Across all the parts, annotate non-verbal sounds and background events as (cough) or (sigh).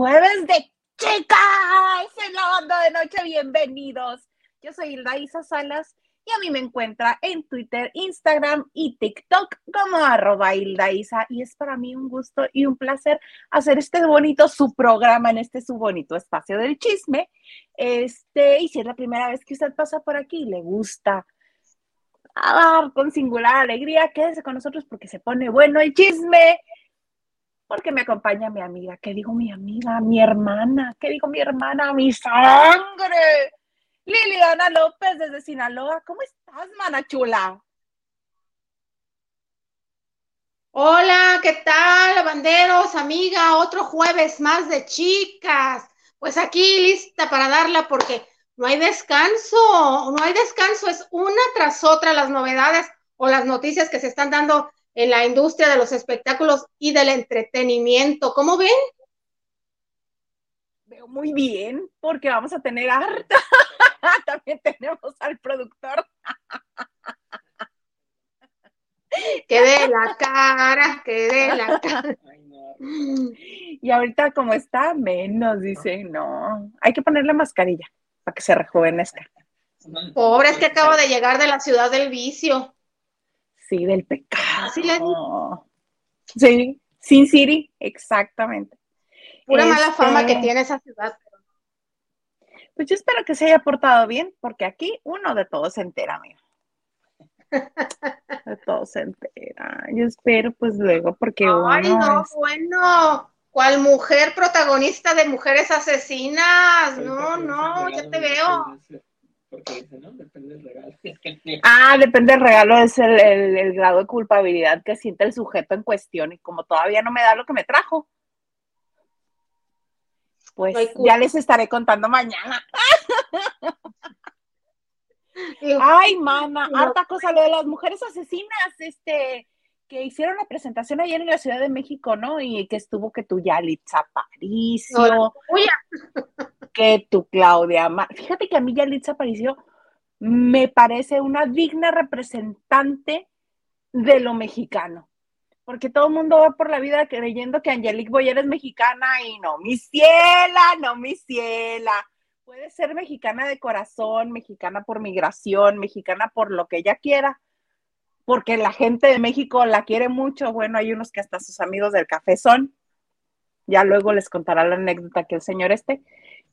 Es jueves, jueves de chicas en la banda de noche. Bienvenidos. Yo soy Hilda Isa Salas y a mí me encuentra en Twitter, Instagram y TikTok como arroba Hilda Isa. Y es para mí un gusto y un placer hacer este bonito su programa en este su bonito espacio del chisme. Este, y si es la primera vez que usted pasa por aquí y le gusta hablar con singular alegría, quédese con nosotros porque se pone bueno el chisme porque me acompaña mi amiga. ¿Qué digo mi amiga? Mi hermana. ¿Qué digo mi hermana? Mi sangre. Liliana López desde Sinaloa. ¿Cómo estás, mana chula? Hola, ¿qué tal, lavanderos, amiga? Otro jueves más de chicas. Pues aquí lista para darla porque no hay descanso, no hay descanso, es una tras otra las novedades o las noticias que se están dando en la industria de los espectáculos y del entretenimiento. ¿Cómo ven? Veo muy bien, porque vamos a tener harta. (laughs) También tenemos al productor. que de la cara, que de la (laughs) cara. Y ahorita como está, menos, dice, no, hay que ponerle mascarilla para que se rejuvenezca. Pobre, es que acabo de llegar de la ciudad del vicio. Sí, del pecado. Sí, Sin City, exactamente. Pura mala fama que este, tiene esa ciudad. Pues yo espero que se haya portado bien, porque aquí uno de todos se entera, amigo. (laughs) De todo se entera. Yo espero, pues luego, porque Ay, no, bueno. ¿Cuál mujer protagonista de mujeres asesinas? No, no, ya te veo. Porque dice, ¿no? Depende del regalo. (laughs) Ah, depende del regalo, es el, grado de culpabilidad que siente el sujeto en cuestión. Y como todavía no me da lo que me trajo, pues ya les estaré contando mañana. (laughs) Ay, mana, harta cosa, lo de las mujeres asesinas, este, que hicieron la presentación ayer en la Ciudad de México, ¿no? Y que estuvo que tu Yalitza Aparicio, que tu Claudia Fíjate que a mí Yalitza Aparicio me parece una digna representante de lo mexicano. Porque todo el mundo va por la vida creyendo que Angelique Boyer es mexicana y no, mi ciela, no, mi ciela. Puede ser mexicana de corazón, mexicana por migración, mexicana por lo que ella quiera, porque la gente de México la quiere mucho. Bueno, hay unos que hasta sus amigos del café son. Ya luego les contará la anécdota que el señor este.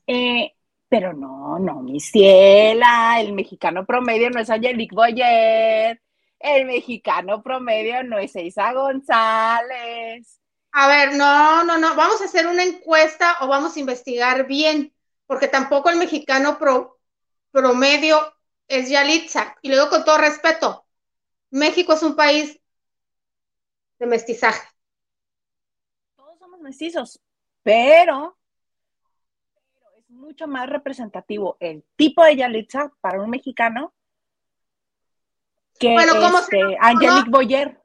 Eh, pero no, no, mi ciela, el mexicano promedio no es Angelique Boyer, el mexicano promedio no es Isa González. A ver, no, no, no, vamos a hacer una encuesta o vamos a investigar bien, porque tampoco el mexicano promedio es Yalitza. Y luego con todo respeto, México es un país de mestizaje. Todos somos mestizos, pero, mucho más representativo el tipo de Yalitza para un mexicano que bueno, este, Angelique Boyer.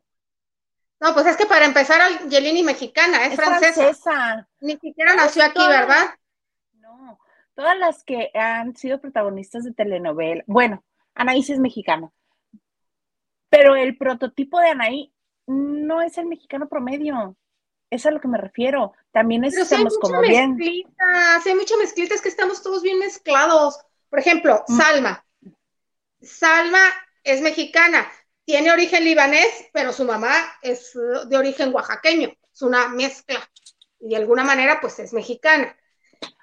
No, pues es que para empezar, Angelini mexicana, es, francesa. Ni siquiera nació aquí, ¿verdad? No, todas las que han sido protagonistas de telenovela, bueno, Anaís es mexicana, pero el prototipo de Anaí no es el mexicano promedio. Es a lo que me refiero. También estamos como bien. hay mucha mezclita, es que estamos todos bien mezclados. Por ejemplo, mm. Salma. Salma es mexicana, tiene origen libanés, pero su mamá es de origen oaxaqueño. Es una mezcla. Y de alguna manera, pues es mexicana.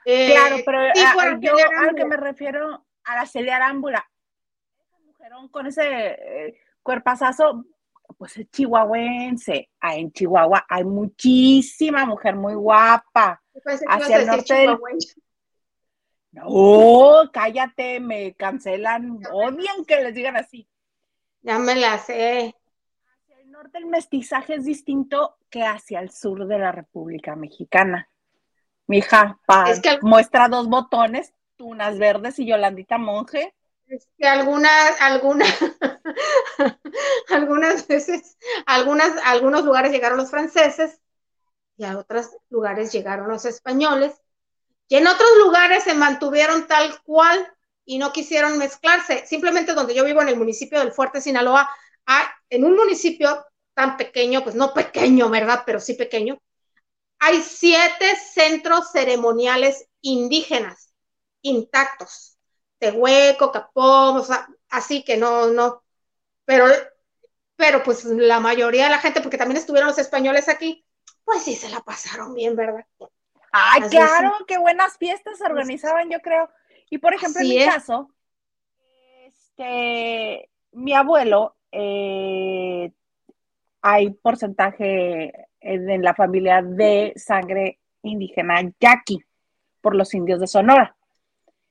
claro, eh, pero a, yo al que me refiero a la Celia Arámbula. Esa mujerón con ese eh, cuerpazazo, pues es chihuahuense. Ah, en Chihuahua hay muchísima mujer muy guapa. Hacia el norte del... No, cállate, me cancelan, odian que les digan así. Ya me la sé. Hacia el norte el mestizaje es distinto que hacia el sur de la República Mexicana. Mija, pa, muestra dos botones, unas verdes y Yolandita Monje que algunas, algunas, (laughs) algunas veces, algunas, algunos lugares llegaron los franceses y a otros lugares llegaron los españoles y en otros lugares se mantuvieron tal cual y no quisieron mezclarse. Simplemente donde yo vivo en el municipio del Fuerte Sinaloa, en un municipio tan pequeño, pues no pequeño, ¿verdad? Pero sí pequeño, hay siete centros ceremoniales indígenas intactos. Tehueco, Capón, o sea, así que no, no. Pero, pero pues la mayoría de la gente, porque también estuvieron los españoles aquí, pues sí se la pasaron bien, ¿verdad? Ay, claro, qué buenas fiestas se organizaban, yo creo. Y por ejemplo, en mi caso, este, mi abuelo, eh, hay porcentaje en la familia de sangre indígena yaqui por los indios de Sonora.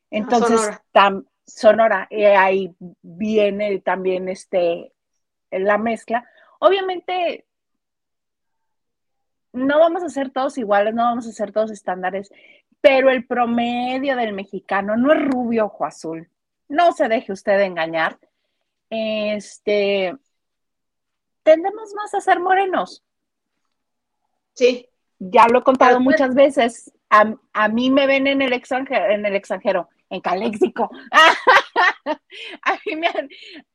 Entonces, Sonora, Sonora ahí viene también este, la mezcla. Obviamente, no vamos a ser todos iguales, no vamos a ser todos estándares, pero el promedio del mexicano no es rubio ojo azul. No se deje usted engañar. Este, tendemos más a ser morenos. Sí. Ya lo he contado muchas veces. A, mí me ven en el extranjero, en el extranjero, en Caléxico. (laughs) a mí me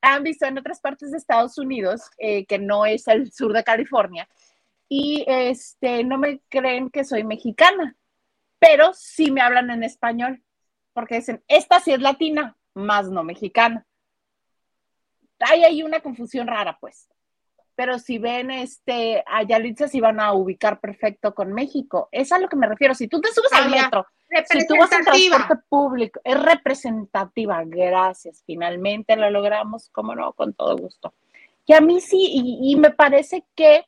han, visto en otras partes de Estados Unidos, eh, que no es el sur de California, y este, no me creen que soy mexicana, pero sí me hablan en español, porque dicen, esta sí es latina, más no mexicana. Ahí hay una confusión rara, pues pero si ven este a Yalitza se van a ubicar perfecto con México. Es a lo que me refiero. Si tú te subes al metro, si tú vas en transporte público, es representativa. Gracias. Finalmente lo logramos, como no, con todo gusto. Y a mí sí, y, me parece que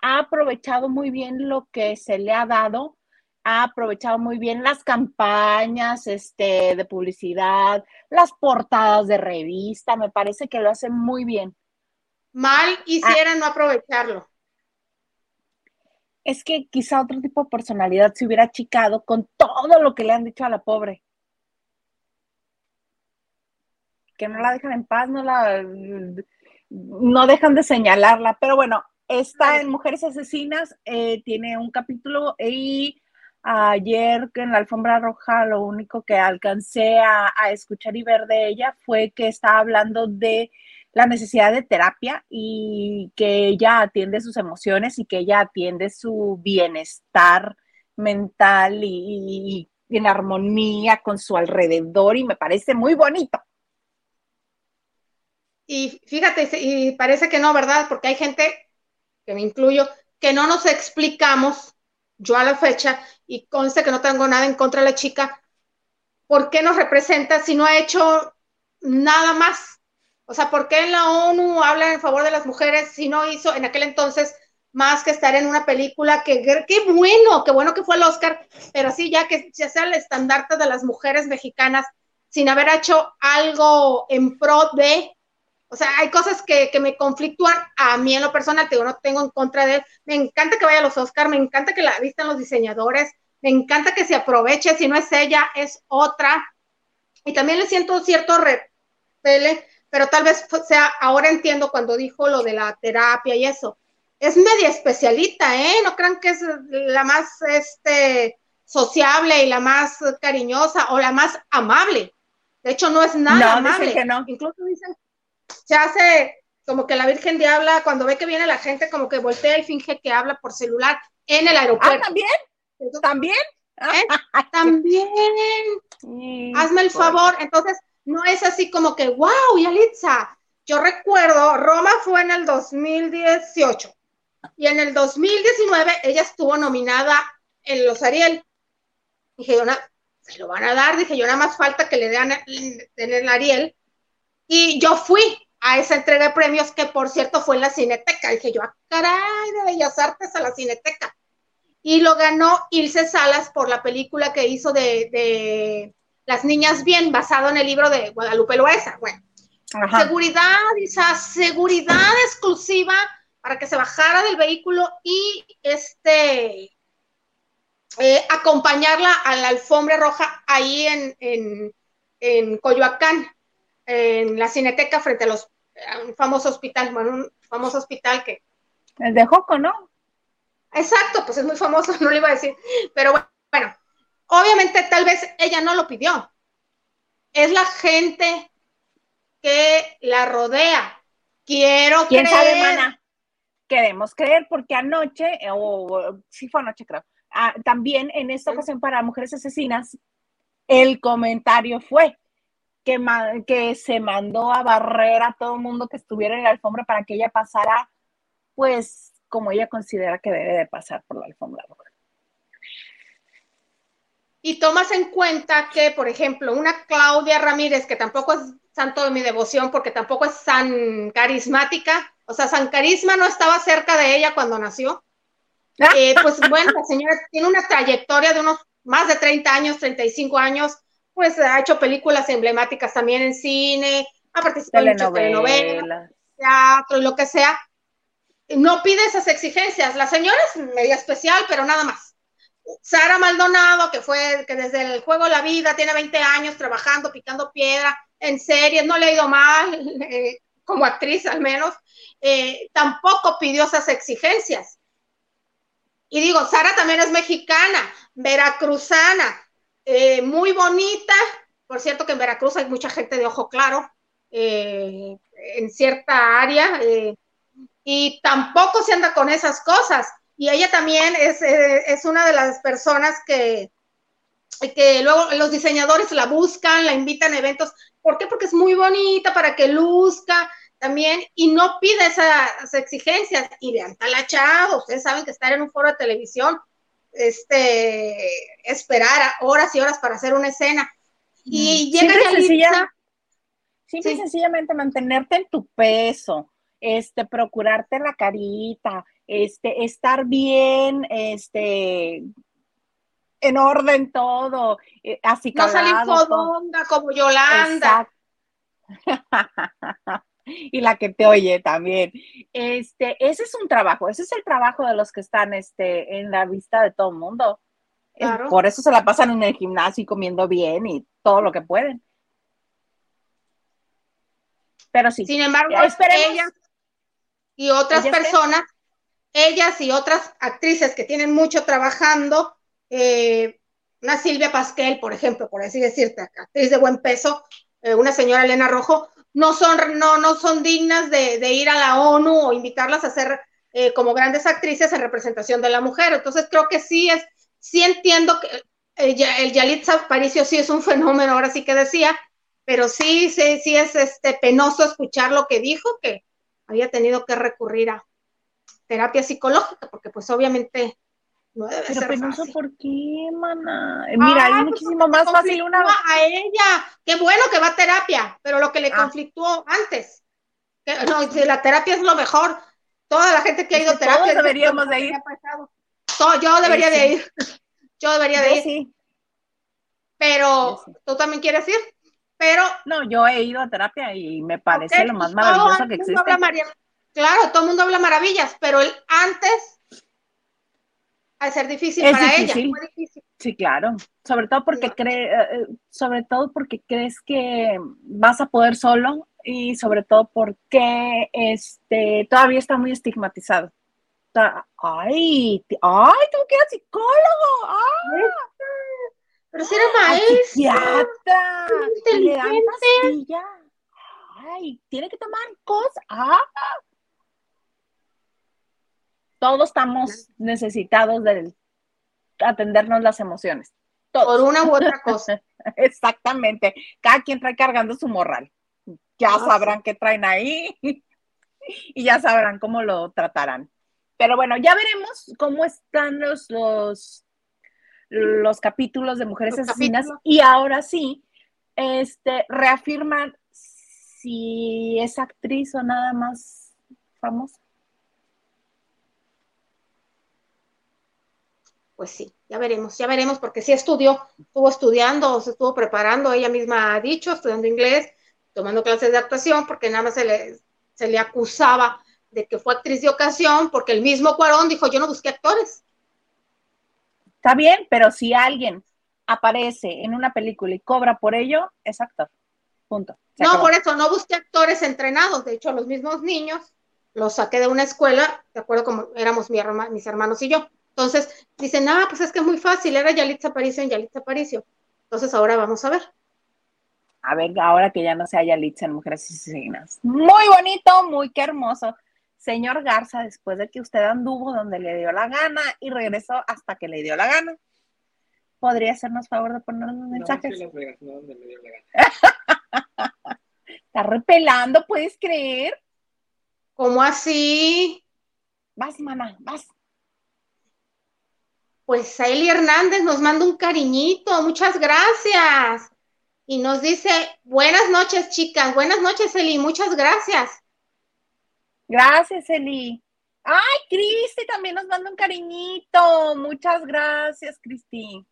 ha aprovechado muy bien lo que se le ha dado, ha aprovechado muy bien las campañas este, de publicidad, las portadas de revista, me parece que lo hace muy bien. Mal hiciera no aprovecharlo. Es que quizá otro tipo de personalidad se hubiera achicado con todo lo que le han dicho a la pobre. Que no la dejan en paz, no la no dejan de señalarla. Pero bueno, está en Mujeres Asesinas, eh, tiene un capítulo y ayer en la alfombra roja lo único que alcancé a, a escuchar y ver de ella fue que estaba hablando de la necesidad de terapia y que ella atiende sus emociones y que ella atiende su bienestar mental y, en armonía con su alrededor y me parece muy bonito. Y fíjate, y parece que no, ¿verdad? Porque hay gente, que me incluyo, que no nos explicamos, yo a la fecha, y conste que no tengo nada en contra de la chica, ¿por qué nos representa si no ha hecho nada más? O sea, ¿por qué en la ONU habla en favor de las mujeres si no hizo en aquel entonces más que estar en una película que qué bueno, qué bueno que fue el Oscar, pero sí ya que ya sea el estandarte de las mujeres mexicanas sin haber hecho algo en pro de, o sea, hay cosas que, que me conflictúan a mí en lo personal, te no tengo en contra de me encanta que vaya a los Oscar, me encanta que la vistan los diseñadores, me encanta que se aproveche, si no es ella, es otra, y también le siento cierto repele pero tal vez sea, ahora entiendo cuando dijo lo de la terapia y eso. Es media especialita, ¿eh? No crean que es la más este, sociable y la más cariñosa o la más amable. De hecho, no es nada amable. Incluso dicen, se hace como que la Virgen Diabla, cuando ve que viene la gente, como que voltea y finge que habla por celular en el aeropuerto. Ah, también. ¿También? ¿Eh? (laughs) También. Hazme el favor. Entonces, no es así como que, wow, Yalitza. Yo recuerdo, Roma fue en el 2018 y en el 2019 ella estuvo nominada en los Ariel. Dije, yo, se lo van a dar, dije, yo nada más falta que le den en el Ariel. Y yo fui a esa entrega de premios, que por cierto fue en la Cineteca. Dije yo, ah, caray, de Bellas Artes a la Cineteca. Y lo ganó Ilse Salas por la película que hizo de las Niñas Bien, basado en el libro de Guadalupe Loesa. Bueno, seguridad, esa seguridad exclusiva para que se bajara del vehículo y este eh, acompañarla a la alfombra roja ahí en, en, Coyoacán, en la cineteca frente a los un famoso hospital, bueno, un famoso hospital que. El de Joco, ¿no? Exacto, pues es muy famoso, (laughs) no le iba a decir. Pero bueno, Obviamente, tal vez ella no lo pidió. Es la gente que la rodea. Quiero ¿Quién creer. Sabe, mana? Queremos creer porque anoche, o sí fue anoche creo, ah, también en esta ocasión para mujeres asesinas, el comentario fue que, que se mandó a barrer a todo el mundo que estuviera en la alfombra para que ella pasara, pues, como ella considera que debe de pasar por la alfombra Y tomas en cuenta que, por ejemplo, una Claudia Ramírez, que tampoco es santo de mi devoción porque tampoco es tan carismática, o sea, San Carisma no estaba cerca de ella cuando nació. Eh, pues (laughs) bueno, la señora tiene una trayectoria de unos más de 30 años, 35 años, pues ha hecho películas emblemáticas también en cine, ha participado en muchas telenovelas, teatro y lo que sea. No pide esas exigencias. La señora es media especial, pero nada más. Sara Maldonado, que fue, que desde el juego La Vida tiene 20 años trabajando, picando piedra en series, no le ha ido mal, (laughs) eh, como actriz al menos, eh, tampoco pidió esas exigencias. Y digo, Sara también es mexicana, veracruzana, eh, muy bonita. Por cierto que en Veracruz hay mucha gente de ojo claro en cierta área y tampoco se anda con esas cosas. Y ella también es, es una de las personas que, que luego los diseñadores la buscan, la invitan a eventos. ¿Por qué? Porque es muy bonita para que luzca también y no pide esas exigencias. Y vean, talachado, ustedes saben que estar en un foro de televisión, este, esperar horas y horas para hacer una escena. Y llega Yalitza. Simple y sencillamente mantenerte en tu peso, este, procurarte la carita, este, estar bien, este, en orden todo, eh, así No salir fodonga como Yolanda. (laughs) y la que te oye también. Este, ese es un trabajo, ese es el trabajo de los que están este, en la vista de todo el mundo. Por eso se la pasan en el gimnasio y comiendo bien y todo lo que pueden. Pero sí. Sin embargo, ellas y otras personas, ellas y otras actrices que tienen mucho trabajando, eh, una Silvia Pasquel, por ejemplo, por así decirte, actriz de buen peso, eh, una señora Elena Rojo, no son, no, no son dignas de, ir a la ONU o invitarlas a ser eh, como grandes actrices en representación de la mujer. Entonces creo que sí es, sí entiendo que el, el Yalitza Aparicio sí es un fenómeno, ahora sí que decía, pero sí, sí, sí es este penoso escuchar lo que dijo, que había tenido que recurrir a terapia psicológica, porque pues obviamente no debe Pero ser penoso, ¿por qué, mana? Eh, mira, hay pues, muchísimo más fácil una. A ella, qué bueno que va a terapia, pero lo que le ah. conflictuó antes. Que, no, la terapia es lo mejor. Toda la gente que ha ido a terapia. Todos deberíamos de ir. yo debería de ir. (laughs) Yo debería de ir. Sí. Pero, ¿tú también quieres ir? Pero. No, yo he ido a terapia y me parece lo más maravilloso que existe. Claro, todo el mundo habla maravillas, pero el antes a ser difícil para ella. Sí, claro. Sobre todo porque cree, eh, eh, sobre todo porque crees que vas a poder solo y sobre todo porque este todavía está muy estigmatizado. Ay, ay, tengo que ir al psicólogo. ¡Ah! Pero si era maestra. Inteligente. Ay, tiene que tomar cosas. Ah, todos estamos necesitados de atendernos las emociones. Por una u otra cosa. (laughs) Exactamente. Cada quien trae cargando su morral. Ya ah, sabrán qué traen ahí (laughs) y ya sabrán cómo lo tratarán. Pero bueno, ya veremos cómo están los, los, los capítulos de Mujeres Asesinas y ahora sí, este, reafirman si es actriz o nada más famosa. Pues sí, ya veremos, ya veremos, porque sí estudió, estuvo estudiando, se estuvo preparando, ella misma ha dicho, estudiando inglés, tomando clases de actuación, porque nada más se le, se le acusaba de que fue actriz de ocasión, porque el mismo Cuarón dijo, yo no busqué actores. Está bien, pero si alguien aparece en una película y cobra por ello, es actor. Punto. no, por eso, no busqué actores entrenados, de hecho, los mismos niños los saqué de una escuela, de acuerdo como éramos mi mis hermanos y yo entonces dicen, ah, pues es que es muy fácil, era Yalitza Aparicio en Yalitza Aparicio. Entonces ahora vamos a ver. A ver, ahora que ya no sea Yalitza en Mujeres Asesinas. Muy bonito, muy qué hermoso. señor Garza, después de que usted anduvo donde le dio la gana y regresó hasta que le dio la gana. ¿Podría hacernos favor de ponernos mensajes? No, donde dio la gana. (laughs) Está repelando, ¿puedes creer? ¿Cómo así? Vas, mana, vas. Pues Eli Hernández nos manda un cariñito, muchas gracias. Y nos dice, buenas noches, chicas, buenas noches, Eli, muchas gracias. Gracias, Eli. Ay, Cristi también nos manda un cariñito. Muchas gracias, Cristi.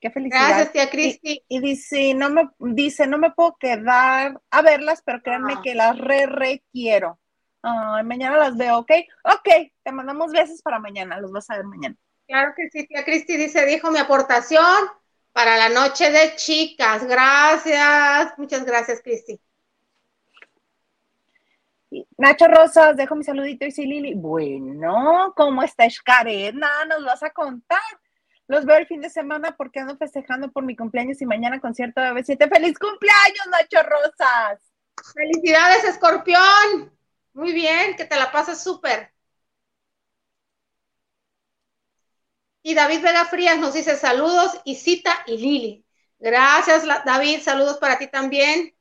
Qué felicidad. Gracias, tía Cristi. Y, dice, no me, dice, no me puedo quedar a verlas, pero créanme ah. que las re, re quiero. Ay, mañana las veo, ¿ok? Ok, te mandamos besos para mañana, los vas a ver mañana. Claro que sí, tía Cristi dice, dijo mi aportación para la noche de chicas. Gracias, muchas gracias, Cristi. Nacho Rosas, dejo mi saludito y sí, Lili. Bueno, ¿cómo está Nada, Nos vas a contar. Los veo el fin de semana porque ando festejando por mi cumpleaños y mañana concierto de B7. ¡Feliz cumpleaños, Nacho Rosas! ¡Felicidades, escorpión! Muy bien, que te la pases súper. Y David Vega Frías nos dice saludos, y Cita y Lili. Gracias, David. Saludos para ti también.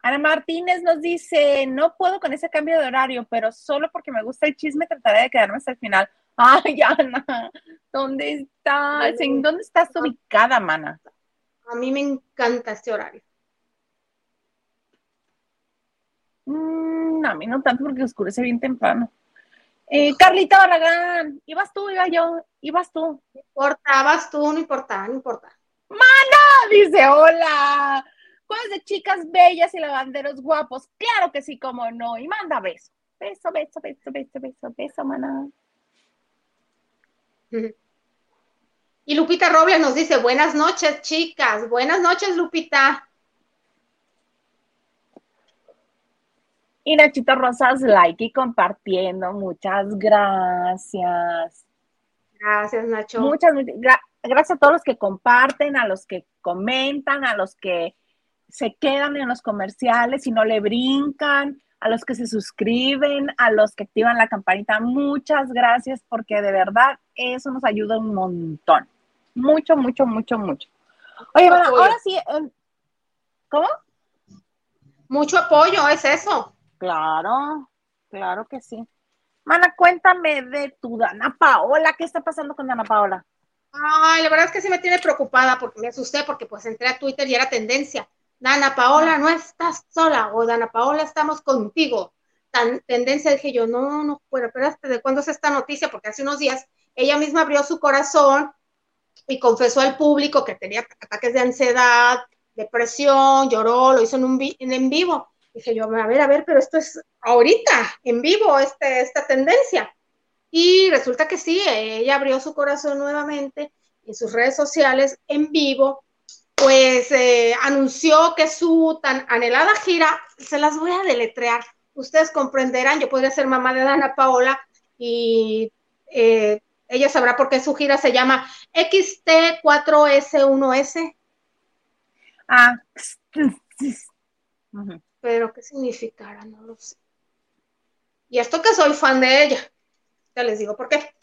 Ana Martínez nos dice, no puedo con ese cambio de horario, pero solo porque me gusta el chisme trataré de quedarme hasta el final. (laughs) Ay, Ana, ¿dónde estás? ¿En dónde estás ubicada, mana? A mí me encanta este horario. Mm, a mí no tanto porque oscurece bien temprano. Eh, Carlita Barragán, ibas tú, iba yo, ibas tú. No importa, vas tú, no importa, no importa. ¡Mana! Dice, hola. Juegos de chicas bellas y lavanderos guapos. Claro que sí, como no. Y manda beso. Beso, beso, beso, beso, beso, beso, mana. (laughs) Y Lupita Robles nos dice, buenas noches, chicas. Buenas noches, Lupita. Y Nachito Rosas, like y compartiendo. Muchas gracias. Gracias, Nacho. Muchas, gracias a todos los que comparten, a los que comentan, a los que se quedan en los comerciales y no le brincan, a los que se suscriben, a los que activan la campanita. Muchas gracias porque de verdad eso nos ayuda un montón. Mucho, mucho, mucho, mucho. Oye, bueno, ahora sí, em, ¿cómo? Mucho apoyo, es eso. Claro, claro que sí. Mana, cuéntame de tu Dana Paola. ¿Qué está pasando con Dana Paola? Ay, la verdad es que sí me tiene preocupada porque me asusté porque pues entré a Twitter y era tendencia. Dana Paola, no estás sola o Dana Paola, estamos contigo. Tan tendencia dije yo, no, no, pero hasta ¿de cuándo es esta noticia? Porque hace unos días ella misma abrió su corazón y confesó al público que tenía ataques de ansiedad, depresión, lloró, lo hizo en un en vivo. Dije yo, a ver, a ver, pero esto es ahorita, en vivo, este, esta tendencia. Y resulta que sí, ella abrió su corazón nuevamente en sus redes sociales en vivo, pues eh, anunció que su tan anhelada gira, se las voy a deletrear, ustedes comprenderán, yo podría ser mamá de Dana Paola y eh, ella sabrá por qué su gira se llama XT4S1S. Ah, pero qué significará, no lo sé. Y esto que soy fan de ella, ya les digo por qué.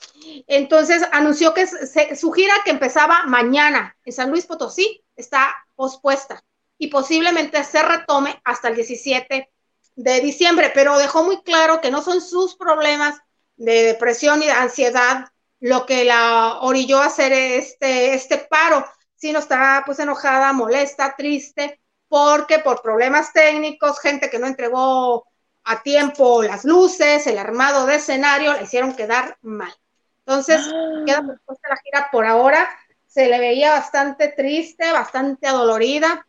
Entonces anunció que su gira que empezaba mañana en San Luis Potosí está pospuesta y posiblemente se retome hasta el 17 de diciembre, pero dejó muy claro que no son sus problemas de depresión y de ansiedad lo que la orilló a hacer este, este paro, sino está pues enojada, molesta, triste porque por problemas técnicos, gente que no entregó a tiempo las luces, el armado de escenario, la hicieron quedar mal. Entonces, ah. queda pospuesta la gira por ahora. Se le veía bastante triste, bastante adolorida,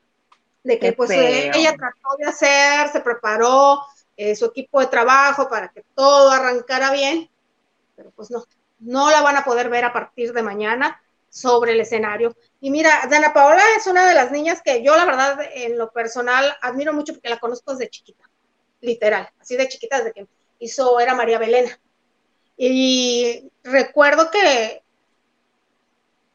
de que pues eh, ella trató de hacer, se preparó eh, su equipo de trabajo para que todo arrancara bien, pero pues no, no la van a poder ver a partir de mañana sobre el escenario. Y mira, Dana Paola es una de las niñas que yo la verdad en lo personal admiro mucho porque la conozco desde chiquita, literal, así de chiquita desde que hizo, era María Belena. Y recuerdo que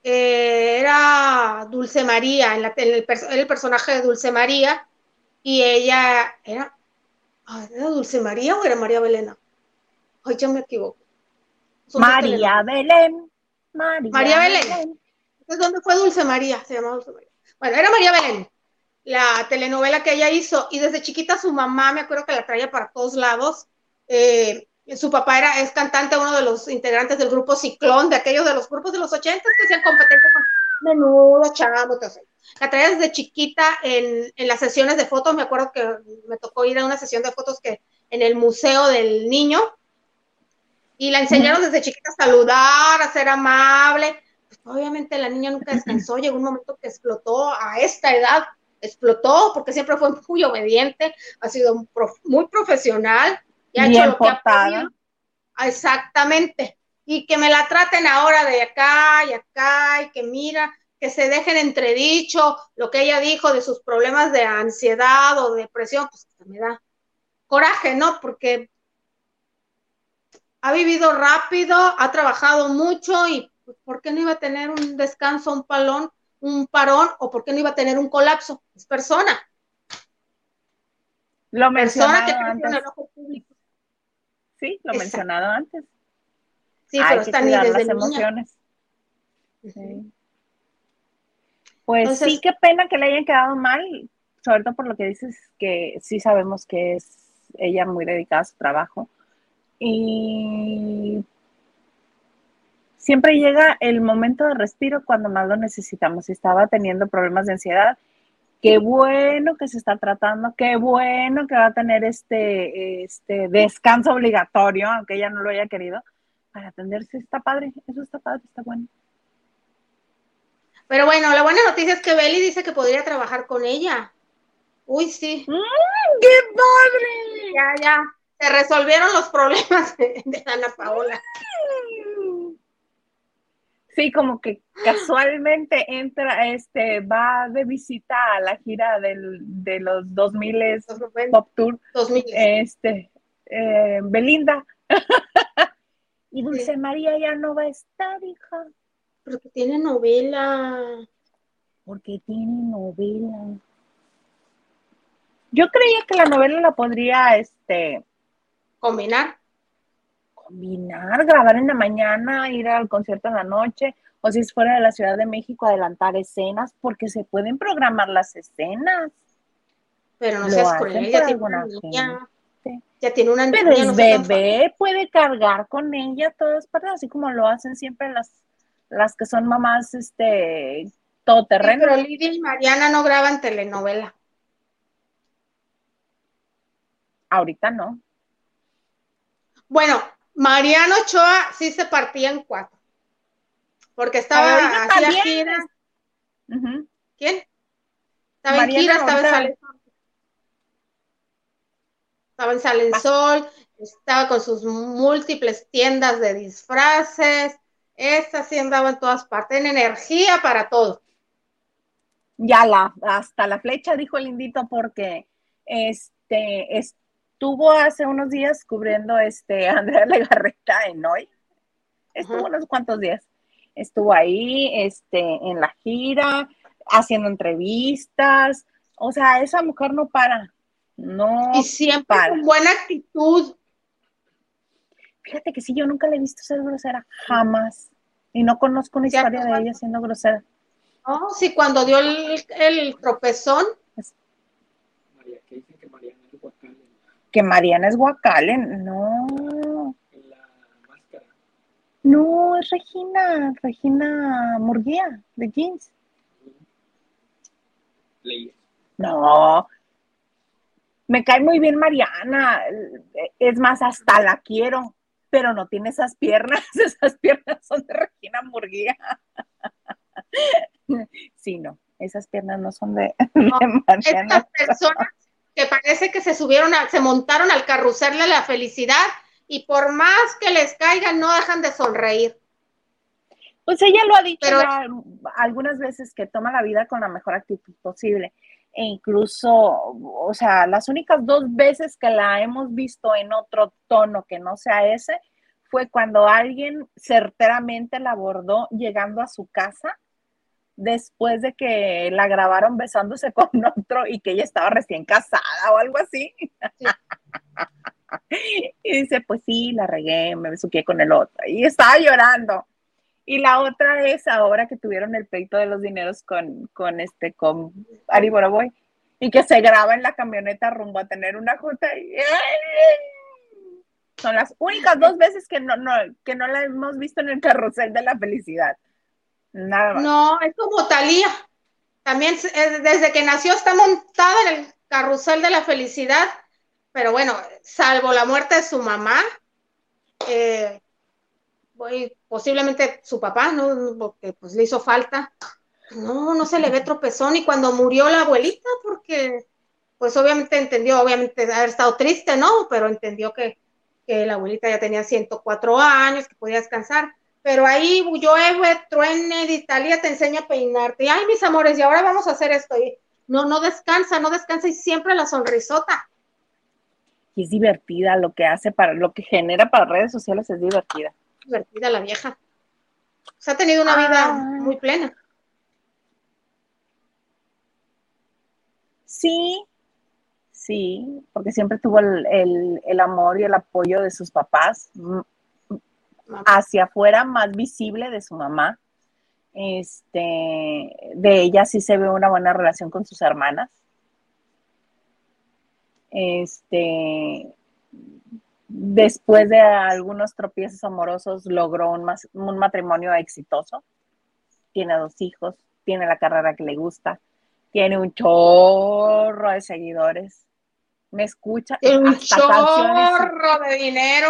era Dulce María, en, la, el, el, personaje de Dulce María, y ella era ¿Era Dulce María o era María Belén? Ay, ya me equivoco. María Belén. María, Belén. ¿Es dónde fue Dulce María? Se llamaba Dulce María. Bueno, era María Belén, la telenovela que ella hizo, y desde chiquita su mamá, me acuerdo que la traía para todos lados. Eh, su papá era, es cantante, uno de los integrantes del grupo Ciclón, de aquellos de los grupos de los ochentas que hacían competencia con menudo, todo La traía desde chiquita en, en, las sesiones de fotos, me acuerdo que me tocó ir a una sesión de fotos que en el Museo del Niño, y la enseñaron desde chiquita a saludar, a ser amable. Pues, obviamente la niña nunca descansó, llegó un momento que explotó a esta edad, explotó porque siempre fue muy obediente, ha sido muy profesional y ha hecho lo que ha podido. Exactamente. Y que me la traten ahora de acá y acá y que mira, que se dejen entredicho lo que ella dijo de sus problemas de ansiedad o depresión, pues me da coraje, ¿no? Porque ha vivido rápido, ha trabajado mucho y pues, ¿por qué no iba a tener un descanso, un palón, un parón o por qué no iba a tener un colapso? Es persona. Lo mencionado antes. Sí, lo mencionado antes. Sí, pero están desde las emociones. Pues sí, qué pena que le hayan quedado mal, sobre todo por lo que dices que sí sabemos que es ella muy dedicada a su trabajo y siempre llega el momento de respiro cuando más lo necesitamos. Si estaba teniendo problemas de ansiedad, qué bueno que se está tratando, qué bueno que va a tener este, este descanso obligatorio, aunque ella no lo haya querido, para atenderse. Está padre, eso está padre, está bueno. Pero bueno, la buena noticia es que Beli dice que podría trabajar con ella. Uy, sí. ¡Mm, ¡Qué padre! Ya, ya se resolvieron los problemas de, Ana Paola. Sí, como que casualmente entra, este, va de visita a la gira del, de los 2000 Pop Tour. 2000. Este, eh, Belinda. (laughs) y Dulce María ya no va a estar, hija. Porque tiene novela. Porque tiene novela. Yo creía que la novela la podría, este, Combinar. Combinar, grabar en la mañana, ir al concierto en la noche, o si es fuera de la Ciudad de México, adelantar escenas, porque se pueden programar las escenas. Pero no seas cruel, ya tiene una niña. Ya tiene una Pero niña. bebé, puede cargar con ella todas partes, así como lo hacen siempre las, las que son mamás, este, todoterreno. pero Lidia y Mariana no graban telenovela. Ahorita no. Bueno, Mariano Ochoa sí se partía en cuatro. Porque estaba hacía gira. ¿Quién? Estaba en gira, estaba en Salensol. Estaba en Salensol, estaba con sus múltiples tiendas de disfraces. Esta sí andaba en todas partes, en energía para todo. Ya la, hasta la flecha, dijo el indito, porque este, es, estuvo hace unos días cubriendo este Andrea (laughs) Legarreta en hoy. Estuvo unos cuantos días. Estuvo ahí, este, en la gira, haciendo entrevistas. O sea, esa mujer no para. No. Y siempre con buena actitud. Fíjate que sí, yo nunca le he visto ser grosera, jamás. Y no conozco una historia de ella siendo grosera. No, sí, cuando dio el, el tropezón. María, ¿qué dicen que Mariana es que Mariana es Guacale, no. La máscara. No, es Regina, Regina Murguía, de Jeans. No. Me cae muy bien Mariana. Es más, hasta la quiero, pero no tiene esas piernas. (laughs) Esas piernas son de Regina Murguía. (laughs) Sí, no, esas piernas no son de, (laughs) Mariana. personas que parece que se subieron, a, se montaron al carrusel de la felicidad y por más que les caigan, no dejan de sonreír. Pues ella lo ha dicho algunas veces que toma la vida con la mejor actitud posible. E incluso, o sea, las únicas dos veces que la hemos visto en otro tono que no sea ese, fue cuando alguien certeramente la abordó llegando a su casa después de que la grabaron besándose (laughs) con otro y que ella estaba recién casada o algo así. (laughs) y dice, pues sí, la regué, me besuqué con el otro. Y estaba llorando. Y la otra es ahora que tuvieron el pleito de los dineros con, con este, con Ari Boroboy, y que se graba en la camioneta rumbo a tener una junta. son las únicas dos veces que no, no, que no la hemos visto en el carrusel de la felicidad. No, es como Talía. También desde que nació está montada en el carrusel de la felicidad, pero bueno, salvo la muerte de su mamá, eh, posiblemente su papá, ¿no? Porque pues le hizo falta. No, no se le ve tropezón y cuando murió la abuelita, porque pues obviamente entendió, obviamente haber estado triste, ¿no? Pero entendió que, que la abuelita ya tenía 104 años, que podía descansar. Pero ahí llueve, truene, de Italia te enseña a peinarte. Y, ay, mis amores, y ahora vamos a hacer esto. Y no, no descansa, no descansa y siempre la sonrisota. Y es divertida lo que hace para, lo que genera para redes sociales es divertida divertida la vieja. se ha tenido una vida ah. muy plena. Sí, sí, porque siempre tuvo el, amor y el apoyo de sus papás, hacia afuera más visible de su mamá. Este, de ella sí se ve una buena relación con sus hermanas. Este, después de algunos tropiezos amorosos, logró un, matrimonio exitoso. Tiene dos hijos, tiene la carrera que le gusta, tiene un chorro de seguidores. Me escucha. un chorro de dinero.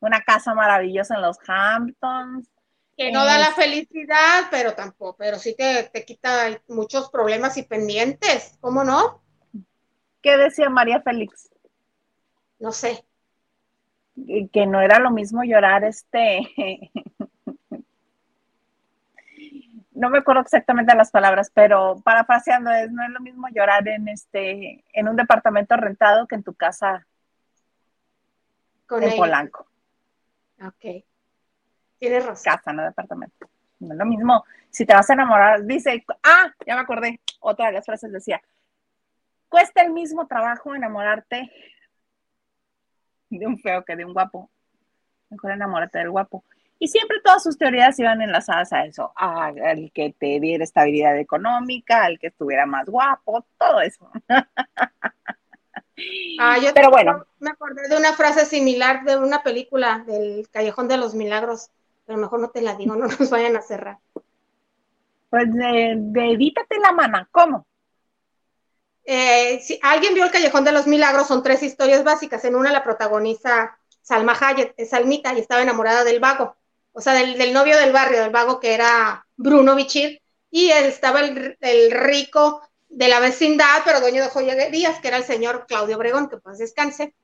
Una casa maravillosa en los Hamptons. Que no da la felicidad, pero tampoco, pero sí te, te quita muchos problemas y pendientes. ¿Cómo no? ¿Qué decía María Félix? No sé que no era lo mismo llorar este, (laughs) no me acuerdo exactamente las palabras, pero parafraseando es, no es lo mismo llorar en este, en un departamento rentado que en tu casa Con en Polanco. Ok. Tienes razón. Casa, no departamento. No es lo mismo. Si te vas a enamorar, dice, ah, ya me acordé, otra de las frases decía, cuesta el mismo trabajo enamorarte de un feo que de un guapo. Mejor enamórate del guapo. Y siempre todas sus teorías iban enlazadas a eso, al que te diera estabilidad económica, al que estuviera más guapo, todo eso. (laughs) Ah, yo Pero bueno. Me acordé de una frase similar de una película del Callejón de los Milagros, pero mejor no te la digo, no nos vayan a cerrar. Pues de, de la mano, ¿cómo? Eh, si alguien vio El Callejón de los Milagros, son tres historias básicas. En una la protagoniza Salma Hayek, es Salmita, y estaba enamorada del vago, o sea, del, novio del barrio, del vago que era Bruno Bichir, y estaba el, rico de la vecindad, pero dueño de joyerías, que era el señor Claudio Obregón, que pues descanse,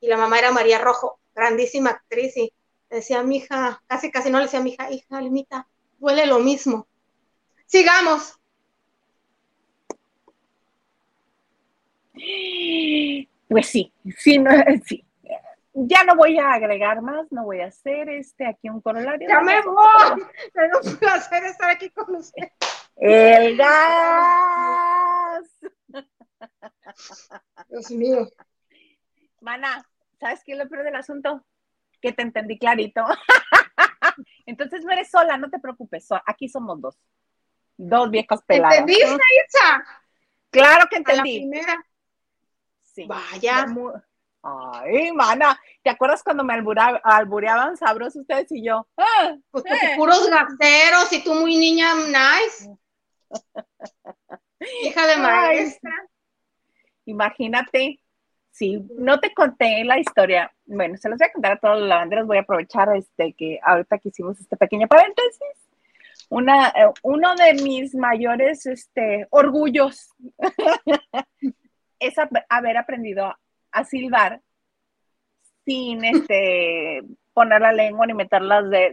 y la mamá era María Rojo, grandísima actriz, y decía, mi hija, casi casi no le decía a mi hija, hija, Salmita, duele lo mismo. Sigamos. Pues sí, sí, no, sí. Ya no voy a agregar más, no voy a hacer este aquí un corolario. Ya me voy. Pero un placer estar aquí con usted. El gas. Dios mío. Mana, ¿sabes qué es lo peor del asunto? Que te entendí clarito. (laughs) Entonces no eres sola, no te preocupes. Aquí somos dos. Dos viejas peladas. ¿Entendiste, Isa? Claro que entendí. la primera. Vaya. Ay, mana, ¿te acuerdas cuando me albureaban sabrosos ustedes y yo? Ah, pues eh. puros gaseros y tú muy niña nice. (laughs) Hija de maestra. Imagínate, si no te conté la historia, bueno, se los voy a contar a todos los lavanderos, voy a aprovechar este que ahorita que hicimos este pequeño paréntesis. Una, eh, uno de mis mayores este, orgullos (laughs) es haber aprendido a silbar sin este poner la lengua ni meterlas de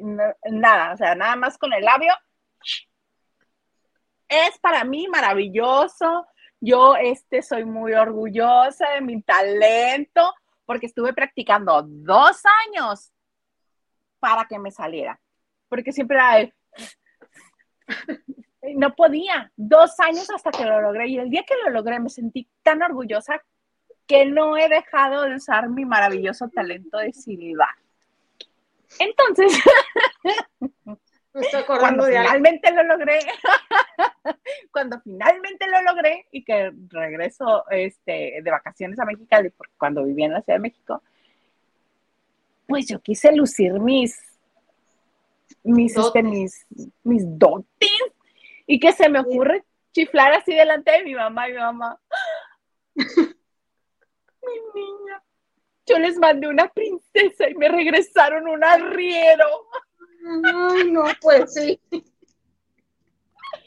nada, o sea, nada más con el labio. Es para mí maravilloso. Yo este soy muy orgullosa de mi talento porque estuve practicando dos años para que me saliera. Porque siempre era (laughs) no podía, dos años hasta que lo logré. Y el día que lo logré me sentí tan orgullosa que no he dejado de usar mi maravilloso talento de silbar. Entonces, (laughs) cuando finalmente lo logré, (laughs) (laughs) cuando finalmente lo logré y que regreso este, de vacaciones a México, cuando vivía en la Ciudad de México, pues yo quise lucir mis, mis, este, mis, mis dotes y que se me ocurre chiflar así delante de mi mamá y mi mamá. mi niña, yo les mandé una princesa y me regresaron un arriero. Ay, no, pues sí.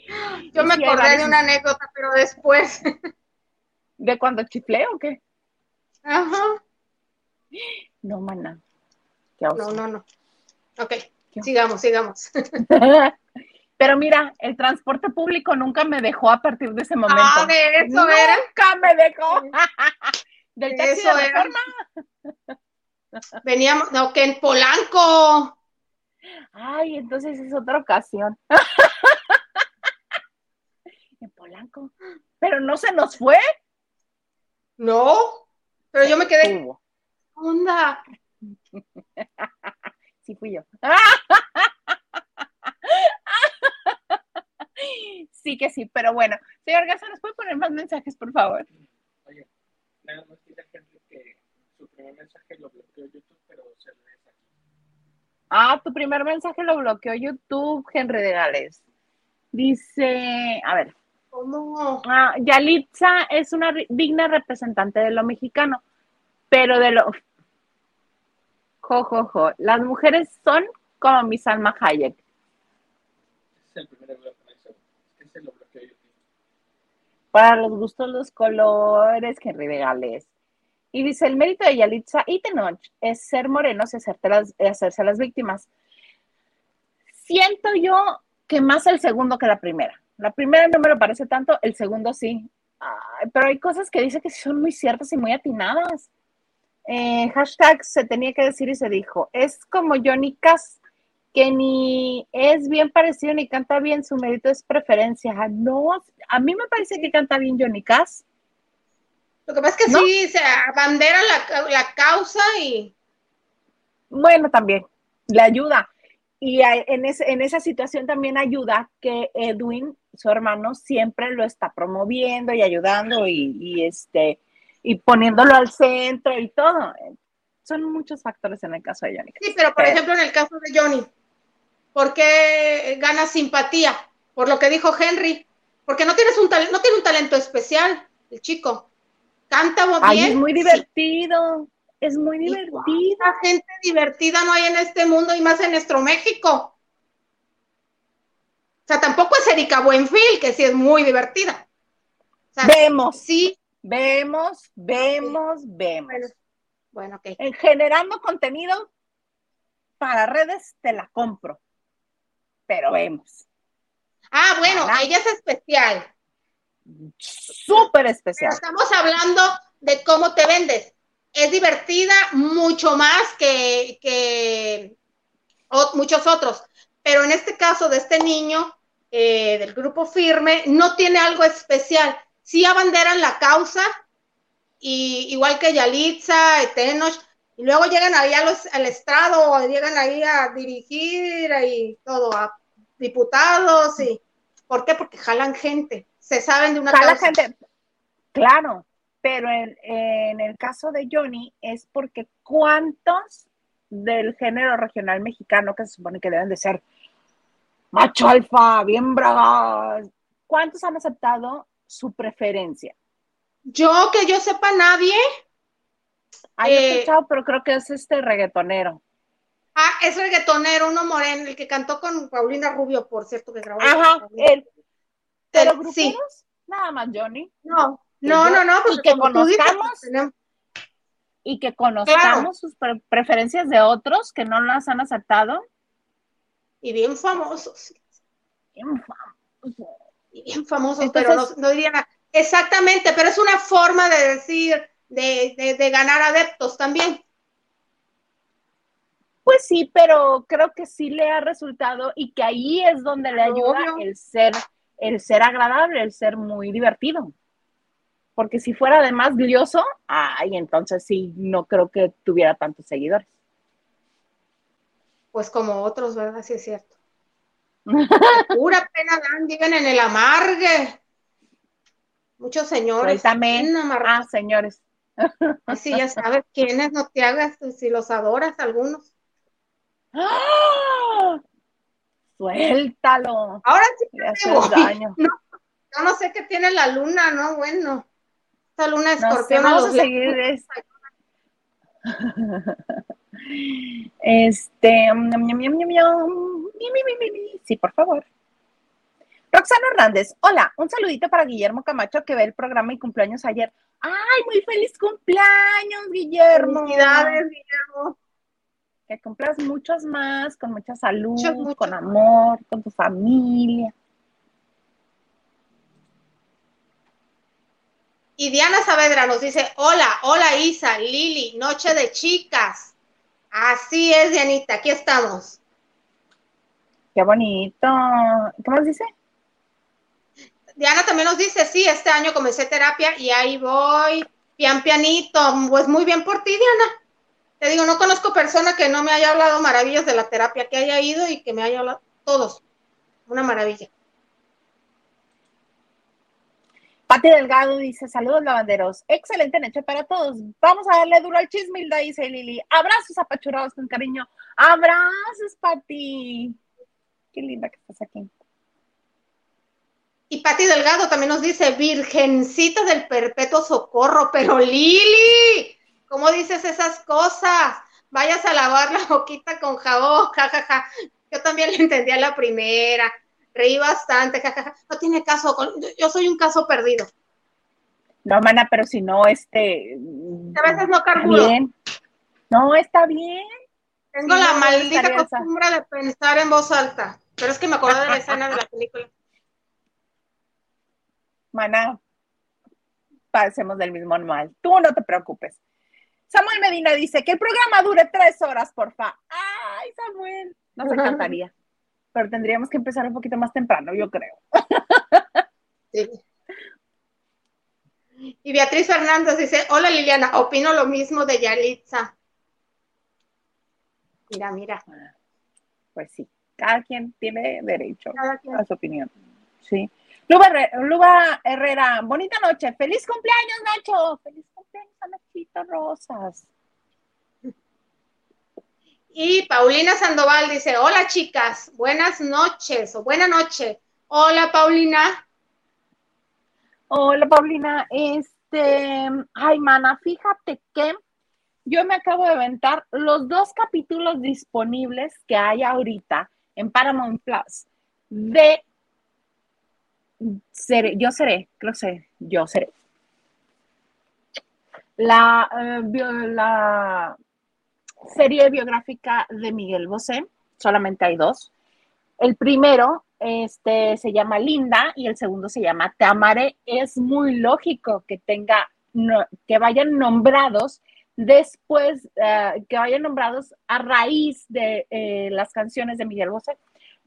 (gasps) Yo me acordé de una anécdota, pero después. (laughs) ¿De cuando chiflé o qué? Ajá. No, mana. No, no, no. Ok, sigamos, sigamos. (laughs) Pero mira, el transporte público nunca me dejó a partir de ese momento. Ah, de eso era. Nunca me dejó. (laughs) Del taxi eso de reforma. Veníamos, no, que en Polanco. Ay, entonces es otra ocasión. En Polanco. Pero no se nos fue. No, pero yo me quedé. Onda. (laughs) sí fui yo. (laughs) sí que sí, pero bueno. Señor Gaza, ¿nos puede poner más mensajes, por favor? Oye, nada más dice Henry que su primer mensaje lo bloqueó YouTube, pero se lee aquí. Ah, tu primer mensaje lo bloqueó YouTube, Henry de Gales. Dice, a ver. ¿Cómo? Ah, Yalitza es una digna representante de lo mexicano, pero de lo Jo, jo, jo. Las mujeres son como mi Salma Hayek. Es el primer es lo Para los gustos, los colores, que regales. Y dice, el mérito de Yalitza y Tenoch es ser morenos y hacerse las víctimas. Siento yo que más el segundo que la primera. La primera no me lo parece tanto, el segundo sí. pero hay cosas que dice que son muy ciertas y muy atinadas. Eh, hashtag se tenía que decir y se dijo. Es como Johnny Cass, que ni es bien parecido ni canta bien, su mérito es preferencia. Ah, no, a mí me parece que canta bien Johnny Cass. Lo que pasa es que sí, se abandera la, causa y... Bueno, también, le ayuda. Y en, en esa situación también ayuda que Edwin, su hermano, siempre lo está promoviendo y ayudando y, y este y poniéndolo al centro y todo. Son muchos factores en el caso de Johnny. Sí, pero por ejemplo en el caso de Johnny, ¿por qué gana simpatía? Por lo que dijo Henry, porque no tienes un no tiene un talento especial, el chico. Canta muy bien. es muy divertido. Es muy divertido. La gente divertida no hay en este mundo y más en nuestro México. O sea, tampoco es Erika Buenfil, que sí es muy divertida. Vemos. Sí, Vemos, vemos, vemos. Bueno, ok. En generando contenido para redes te la compro, pero vemos. Ah, bueno, ella es especial. Súper especial. estamos hablando de cómo te vendes. Es divertida mucho más que, que muchos otros, pero en este caso de este niño eh, del grupo firme, no tiene algo especial. Sí abanderan la causa, y igual que Yalitza, Tenoch, y luego llegan ahí al estrado, llegan ahí a dirigir y todo, a diputados, y ¿por qué? Porque jalan gente, se saben de una jalan gente, claro, pero en, en el caso de Johnny es porque cuántos del género regional mexicano que se supone que deben de ser macho alfa, bien bragas, ¿cuántos han aceptado su preferencia? Yo, que yo sepa, nadie. Hay he eh, escuchado, pero creo que es este reggaetonero. Ah, es reggaetonero, uno moreno, el que cantó con Paulina Rubio, por cierto, que grabó. Ajá, él. Pero gruperos, sí. nada más, Johnny. No, no, no, no, y que conozcamos, y que conozcamos sus preferencias de otros que no las han aceptado. Y bien famosos. Bien famosos bien famosos, pero no, diría nada. Exactamente, pero es una forma de decir, de, ganar adeptos también. Pues sí, pero creo que sí le ha resultado y que ahí es donde le ayuda el ser, el ser agradable, el ser muy divertido. porque si fuera además glioso, ay, entonces sí, no creo que tuviera tantos seguidores. Pues como otros, ¿verdad? Sí es cierto. (laughs) pura pena dan, viven en el amargue. Muchos señores. también. Ah, señores. Así ya sabes quiénes, no te hagas, si los adoras algunos. ¡Ah! Suéltalo. Ahora sí me Daño. No, yo no sé qué tiene la luna, ¿no? Bueno, esta luna escorpión. vamos a seguir (laughs) Este, sí, por favor. Roxana Hernández, hola, un saludito para Guillermo Camacho que ve el programa y cumpleaños ayer. ¡Ay, muy feliz cumpleaños, Guillermo! Felicidades, Guillermo. Que cumplas muchos más, con mucha salud, con amor, con tu familia. Y Diana Saavedra nos dice, hola, hola Isa, Lili, noche de chicas. Así es, Dianita, aquí estamos. Qué bonito. ¿Qué más dice? Diana también nos dice, sí, este año comencé terapia y ahí voy, pian pianito. Pues muy bien por ti, Diana. Te digo, no conozco persona que no me haya hablado maravillas de la terapia, que haya ido y que me haya hablado todos. Una maravilla. Pati Delgado dice, saludos lavanderos, excelente noche para todos. Vamos a darle duro al chismilda, dice Lili. Abrazos apachurados con cariño. Abrazos, Pati. Qué linda que estás aquí. Y Pati Delgado también nos dice, Virgencita del Perpetuo Socorro, pero Lili, ¿cómo dices esas cosas? Vayas a lavar la boquita con jabón, (laughs) jajaja. Yo también le entendía la primera reí bastante, no tiene caso, yo soy un caso perdido. No, mana, pero si no, este... A veces no carbulo. Bien. No, está bien. Tengo la maldita costumbre de pensar en voz alta, pero es que me acuerdo de la escena de la película. Mana, pasemos del mismo mal. Tú no te preocupes. Samuel Medina dice que el programa dure tres horas, porfa. Ay, Samuel, nos (laughs) encantaría pero tendríamos que empezar un poquito más temprano, yo creo. Sí. Y Beatriz Fernández dice, hola Liliana, opino lo mismo de Yalitza. Mira, mira. Pues sí, cada quien tiene derecho a su opinión. Sí. Luba, Herrera, bonita noche. Feliz cumpleaños, Nacho. Feliz cumpleaños a Nachito Rosas. Y Paulina Sandoval dice, hola chicas, buenas noches o buena noche. Hola Paulina. Hola Paulina, este, ay mana, fíjate que yo me acabo de aventar los dos capítulos disponibles que hay ahorita en Paramount Plus de yo seré, creo sé, yo seré. La, eh, la serie biográfica de Miguel Bosé, solamente hay dos. El primero este, se llama Linda y el segundo se llama Te amaré. Es muy lógico que tenga, que vayan nombrados después, eh, que vayan nombrados a raíz de eh, las canciones de Miguel Bosé,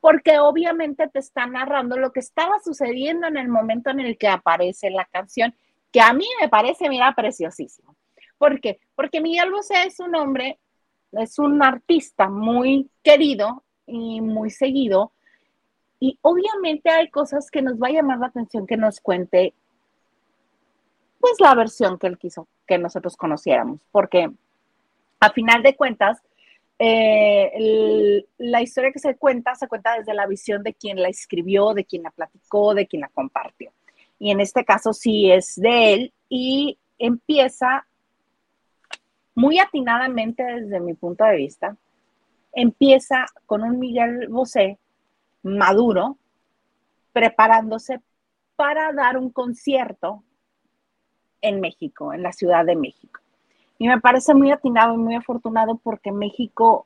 porque obviamente te está narrando lo que estaba sucediendo en el momento en el que aparece la canción, que a mí me parece, mira, preciosísimo. ¿Por qué? Porque Miguel Bosé es un hombre es un artista muy querido y muy seguido. Y obviamente hay cosas que nos va a llamar la atención que nos cuente, pues la versión que él quiso que nosotros conociéramos, porque a final de cuentas, eh, la historia que se cuenta se cuenta desde la visión de quien la escribió, de quien la platicó, de quien la compartió. Y en este caso sí es de él y empieza muy atinadamente desde mi punto de vista, empieza con un Miguel Bosé maduro, preparándose para dar un concierto en México, en la Ciudad de México. Y me parece muy atinado y muy afortunado porque México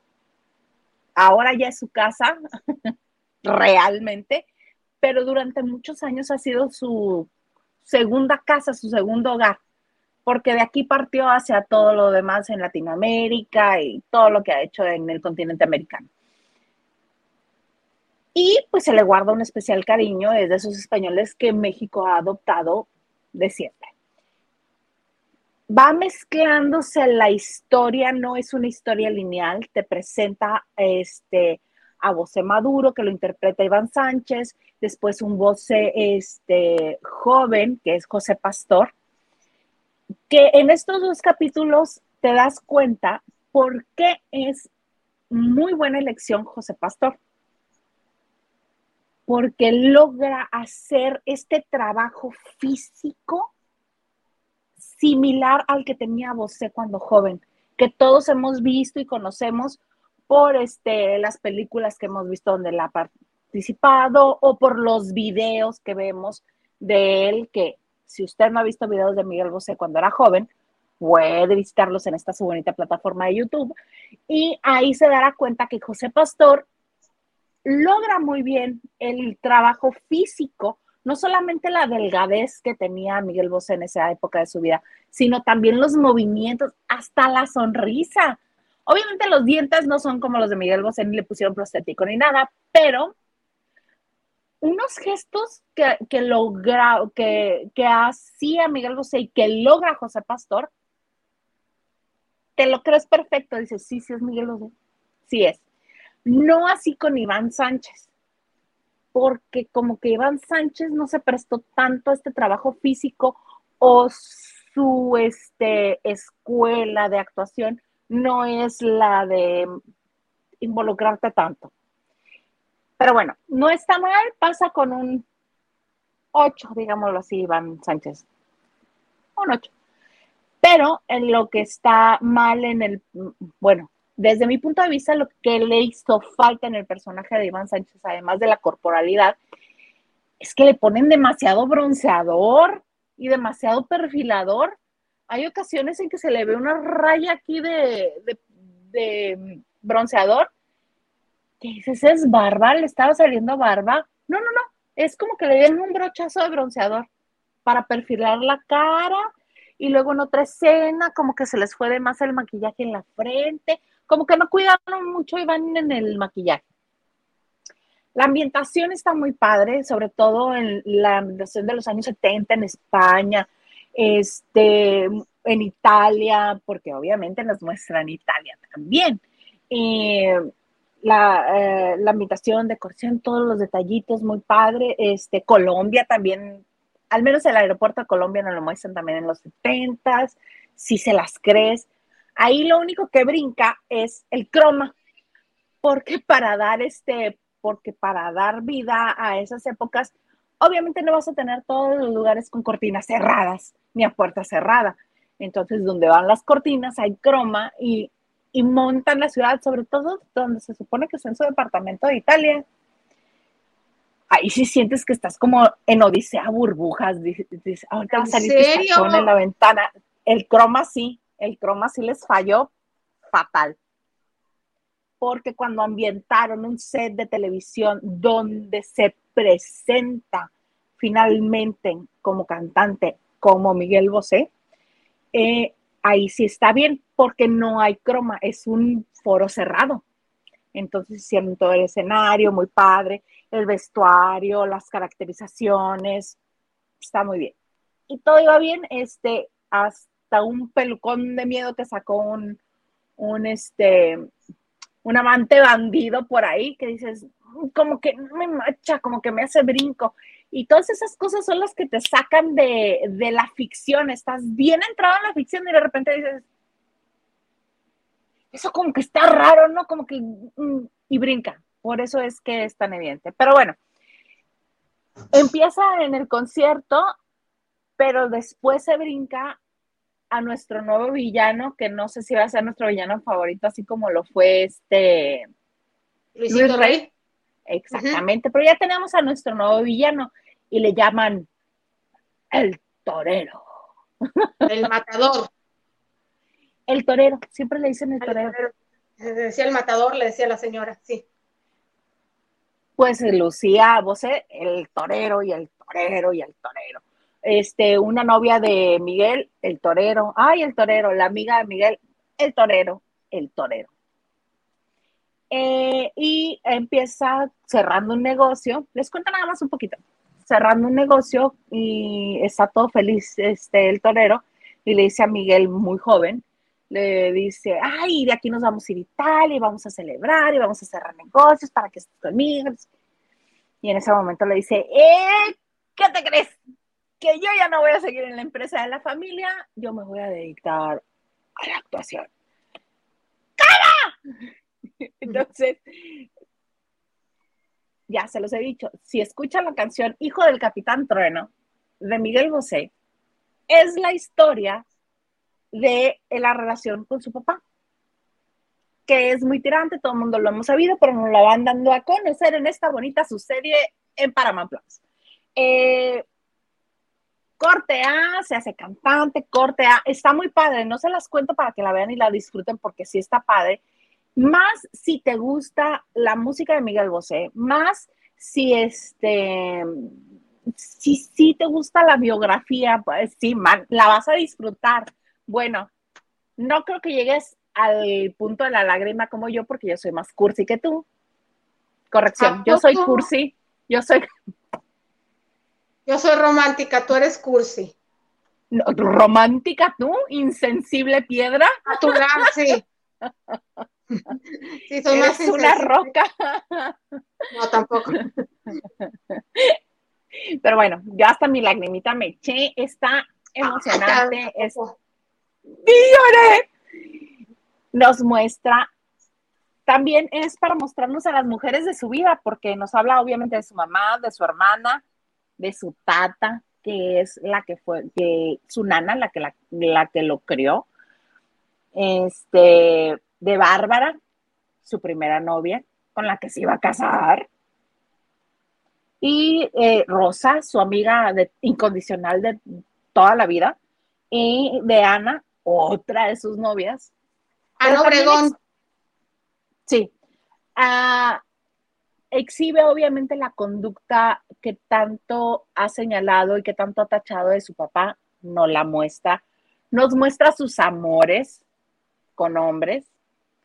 ahora ya es su casa, (laughs) realmente, pero durante muchos años ha sido su segunda casa, su segundo hogar porque de aquí partió hacia todo lo demás en Latinoamérica y todo lo que ha hecho en el continente americano. Y pues se le guarda un especial cariño, es de esos españoles que México ha adoptado de siempre. va mezclándose la historia, no es una historia lineal, te presenta este a Voce Maduro, que lo interpreta Iván Sánchez, después un voce este, joven, que es José Pastor, que en estos dos capítulos te das cuenta por qué es muy buena elección José Pastor. Porque logra hacer este trabajo físico similar al que tenía Bosé cuando joven, que todos hemos visto y conocemos por este, las películas que hemos visto donde él ha participado o por los videos que vemos de él, que si usted no ha visto videos de Miguel Bosé cuando era joven, puede visitarlos en esta su bonita plataforma de YouTube y ahí se dará cuenta que José Pastor logra muy bien el trabajo físico, no solamente la delgadez que tenía Miguel Bosé en esa época de su vida, sino también los movimientos, hasta la sonrisa. Obviamente los dientes no son como los de Miguel Bosé, ni le pusieron prostético ni nada, pero unos gestos que, que logra, que, que hacía Miguel Bosé y que logra José Pastor, te lo crees perfecto. Dices, sí, sí es Miguel Bosé. Sí es. No así con Iván Sánchez, porque como que Iván Sánchez no se prestó tanto a este trabajo físico o su este, escuela de actuación no es la de involucrarte tanto. Pero bueno, no está mal, pasa con un 8, digámoslo así, Iván Sánchez. Un 8. Pero en lo que está mal en el, bueno, desde mi punto de vista, lo que le hizo falta en el personaje de Iván Sánchez, además de la corporalidad, es que le ponen demasiado bronceador y demasiado perfilador hay ocasiones en que se le ve una raya aquí de, bronceador, dices, es barba, le estaba saliendo barba. No, no, no, es como que le dieron un brochazo de bronceador para perfilar la cara y luego en otra escena como que se les fue de más el maquillaje en la frente, como que no cuidaron mucho y van en el maquillaje. La ambientación está muy padre, sobre todo en la ambientación de los años 70 en España, este, en Italia, porque obviamente nos muestran Italia también. Eh, la, eh, la invitación, decoración, todos los detallitos, muy padre. Este, Colombia también, al menos el aeropuerto de Colombia nos lo muestran también en los 70 si se las crees. Ahí lo único que brinca es el croma, porque para dar este, porque para dar vida a esas épocas, obviamente no vas a tener todos los lugares con cortinas cerradas ni a puerta cerrada. Entonces, donde van las cortinas hay croma y, montan la ciudad, sobre todo donde se supone que es en su departamento de Italia. Ahí sí sientes que estás como en Odisea burbujas. Dices, ahorita va a salir en la ventana. El croma sí, el croma sí les falló fatal. Porque cuando ambientaron un set de televisión donde se presenta finalmente como cantante como Miguel Bosé, eh, ahí sí está bien porque no hay croma, es un foro cerrado. Entonces hicieron todo el escenario, muy padre, el vestuario, las caracterizaciones, está muy bien. Y todo iba bien, este, hasta un pelucón de miedo que sacó un, un, este, un amante bandido por ahí que dices, como que me macha, como que me hace brinco. Y todas esas cosas son las que te sacan de, la ficción. Estás bien entrado en la ficción y de repente dices, eso como que está raro, ¿no? Como que... Mm, y brinca. Por eso es que es tan evidente. Pero bueno, empieza en el concierto, pero después se brinca a nuestro nuevo villano, que no sé si va a ser nuestro villano favorito, así como lo fue este Luis Rey. Exactamente, pero ya tenemos a nuestro nuevo villano y le llaman el torero. El matador. El torero, siempre le dicen el torero. decía el matador, le decía la señora, sí. Pues Lucía Bosé, el torero y el torero y el torero. Este, una novia de Miguel, el torero. Ay, el torero, la amiga de Miguel, el torero, el torero. Eh, y empieza cerrando un negocio. Les cuento nada más un poquito. Cerrando un negocio y está todo feliz este, el torero. y le dice a Miguel, muy joven, le dice, ay, de aquí nos vamos a ir a Italia y vamos a celebrar y vamos a cerrar negocios para que estés conmigo. Y en ese momento le dice, ¿eh? ¿Qué te crees? Que yo ya no voy a seguir en la empresa de la familia, yo me voy a dedicar a la actuación. ¡Cara! (laughs) Entonces, ya se los he dicho, si escuchan la canción Hijo del Capitán Trueno de Miguel Bosé, es la historia de la relación con su papá, que es muy tirante, todo el mundo lo hemos sabido, pero nos la van dando a conocer en esta bonita su serie en Paramount Plus. Eh, corte A, se hace cantante, corte A, está muy padre, no se las cuento para que la vean y la disfruten porque sí está padre. Más si te gusta la música de Miguel Bosé, más si este, si, si te gusta la biografía, pues sí, man, la vas a disfrutar. Bueno, no creo que llegues al punto de la lágrima como yo porque yo soy más cursi que tú. Corrección, yo soy cursi, yo soy (laughs) yo soy romántica, tú eres cursi. ¿Romántica tú? ¿Insensible piedra? A tu lado, sí. (laughs) (laughs) sí, soy más una roca. No, tampoco. (laughs) Pero bueno, yo hasta mi lagrimita me eché, está emocionante. es... Nos muestra, también es para mostrarnos a las mujeres de su vida, porque nos habla obviamente de su mamá, de su hermana, de su tata, que es la que fue, que su nana, la que, la, que lo crió, este, de Bárbara, su primera novia, con la que se iba a casar, y eh, Rosa, su amiga de, incondicional de toda la vida, y de Ana, otra de sus novias. Ana Obregón. Sí. Ah, exhibe obviamente la conducta que tanto ha señalado y que tanto ha tachado de su papá, no la muestra. Nos muestra sus amores con hombres,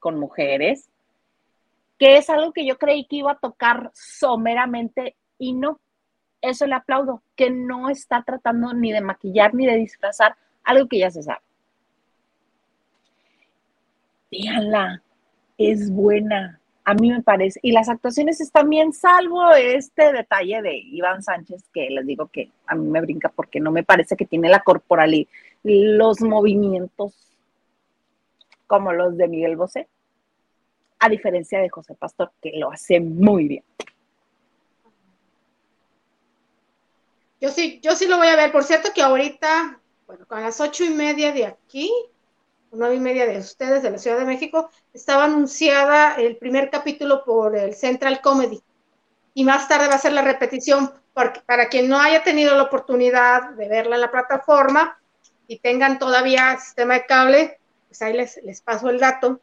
con mujeres, que es algo que yo creí que iba a tocar someramente y no. Eso le aplaudo, que no está tratando ni de maquillar ni de disfrazar algo que ya se sabe. Díganla, es buena, a mí me parece. Y las actuaciones están bien, salvo este detalle de Iván Sánchez, que les digo que a mí me brinca porque no me parece que tiene la corporalidad, los movimientos como los de Miguel Bosé, a diferencia de José Pastor, que lo hace muy bien. Yo sí, yo sí lo voy a ver. Por cierto que ahorita, bueno, con las ocho y media de aquí, nueve y media de ustedes de la Ciudad de México, estaba anunciada el primer capítulo por el Central Comedy. Y más tarde va a ser la repetición porque, para quien no haya tenido la oportunidad de verla en la plataforma y tengan todavía sistema de cable, pues ahí les, les paso el dato.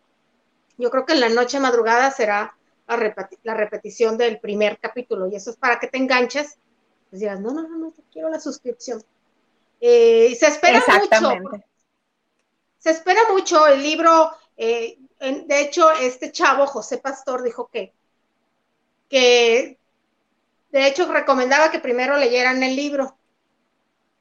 Yo creo que en la noche madrugada será la, la repetición del primer capítulo y eso es para que te enganches. Pues digas, no, no, no, no, quiero la suscripción. Eh, se espera mucho se espera mucho el libro. Eh, de hecho, este chavo, José Pastor, dijo que, que, de hecho, recomendaba que primero leyeran el libro.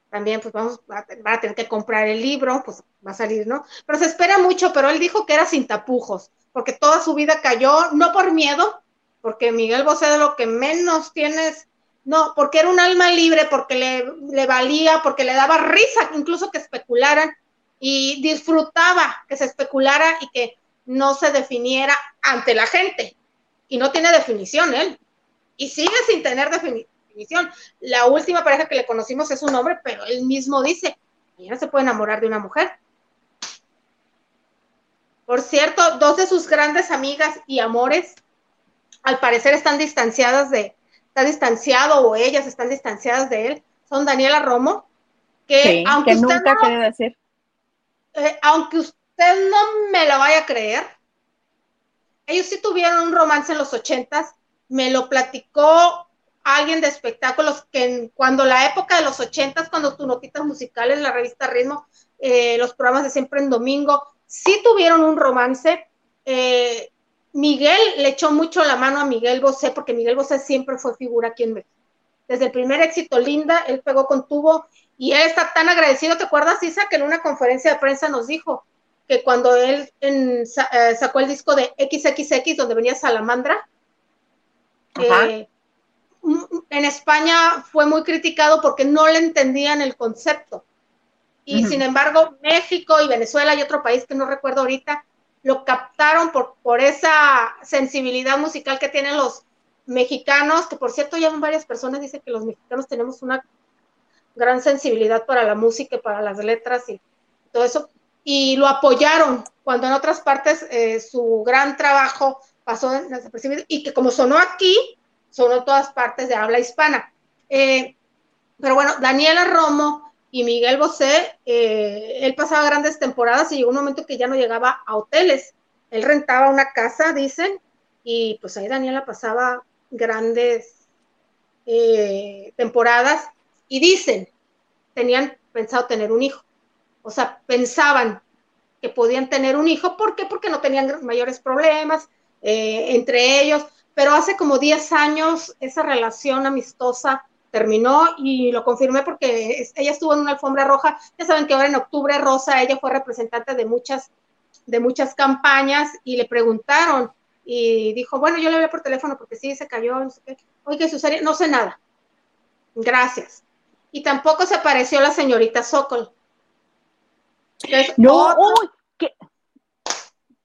También, pues vamos, a tener que comprar el libro, pues va a salir, ¿no? Pero se espera mucho, pero él dijo que era sin tapujos, porque toda su vida cayó, no por miedo, porque Miguel Bosé de lo que menos tienes, no, porque era un alma libre, porque le, le valía, porque le daba risa, incluso que especularan, y disfrutaba que se especulara y que no se definiera ante la gente. Y no tiene definición él. Y sigue sin tener definición. La última pareja que le conocimos es un hombre, pero él mismo dice, ya no se puede enamorar de una mujer. Por cierto, dos de sus grandes amigas y amores, al parecer están distanciadas de, está distanciado o ellas están distanciadas de él, son Daniela Romo, que aunque nunca quiere decir eh, aunque usted no me lo vaya a creer, ellos sí tuvieron un romance en los ochentas, me lo platicó alguien de espectáculos que cuando la época de los ochentas, cuando tu notitas musicales, la revista Ritmo, eh, los programas de siempre en domingo, sí tuvieron un romance. Eh, Miguel le echó mucho la mano a Miguel Bosé, porque Miguel Bosé siempre fue figura aquí en México. Desde el primer éxito, Linda, él pegó con tubo Y él está tan agradecido, ¿te acuerdas, Isa, que en una conferencia de prensa nos dijo que cuando él eh, sacó el disco de XXX, donde venía Salamandra, eh, en España fue muy criticado porque no le entendían el concepto. Y sin embargo, México y Venezuela y otro país que no recuerdo ahorita, lo captaron por, por esa sensibilidad musical que tienen los mexicanos, que por cierto ya varias personas dicen que los mexicanos tenemos una gran sensibilidad para la música y para las letras y todo eso, y lo apoyaron cuando en otras partes eh, su gran trabajo pasó desapercibido y que como sonó aquí, sonó en todas partes de habla hispana. Eh, pero bueno, Daniela Romo y Miguel Bosé, eh, él pasaba grandes temporadas y llegó un momento que ya no llegaba a hoteles. Él rentaba una casa, dicen, y pues ahí Daniela pasaba grandes eh, temporadas y dicen, tenían pensado tener un hijo. O sea, pensaban que podían tener un hijo. ¿Por qué? Porque no tenían mayores problemas entre ellos. Pero hace como 10 años esa relación amistosa terminó y lo confirmé porque ella estuvo en una alfombra roja. Ya saben que ahora en octubre Rosa, ella fue representante de muchas, de muchas campañas y le preguntaron y dijo, bueno, yo le hablé por teléfono porque sí, se cayó, no sé qué. Oye, Susana, no sé nada. Gracias. Y tampoco se apareció la señorita Sokol. no, otro,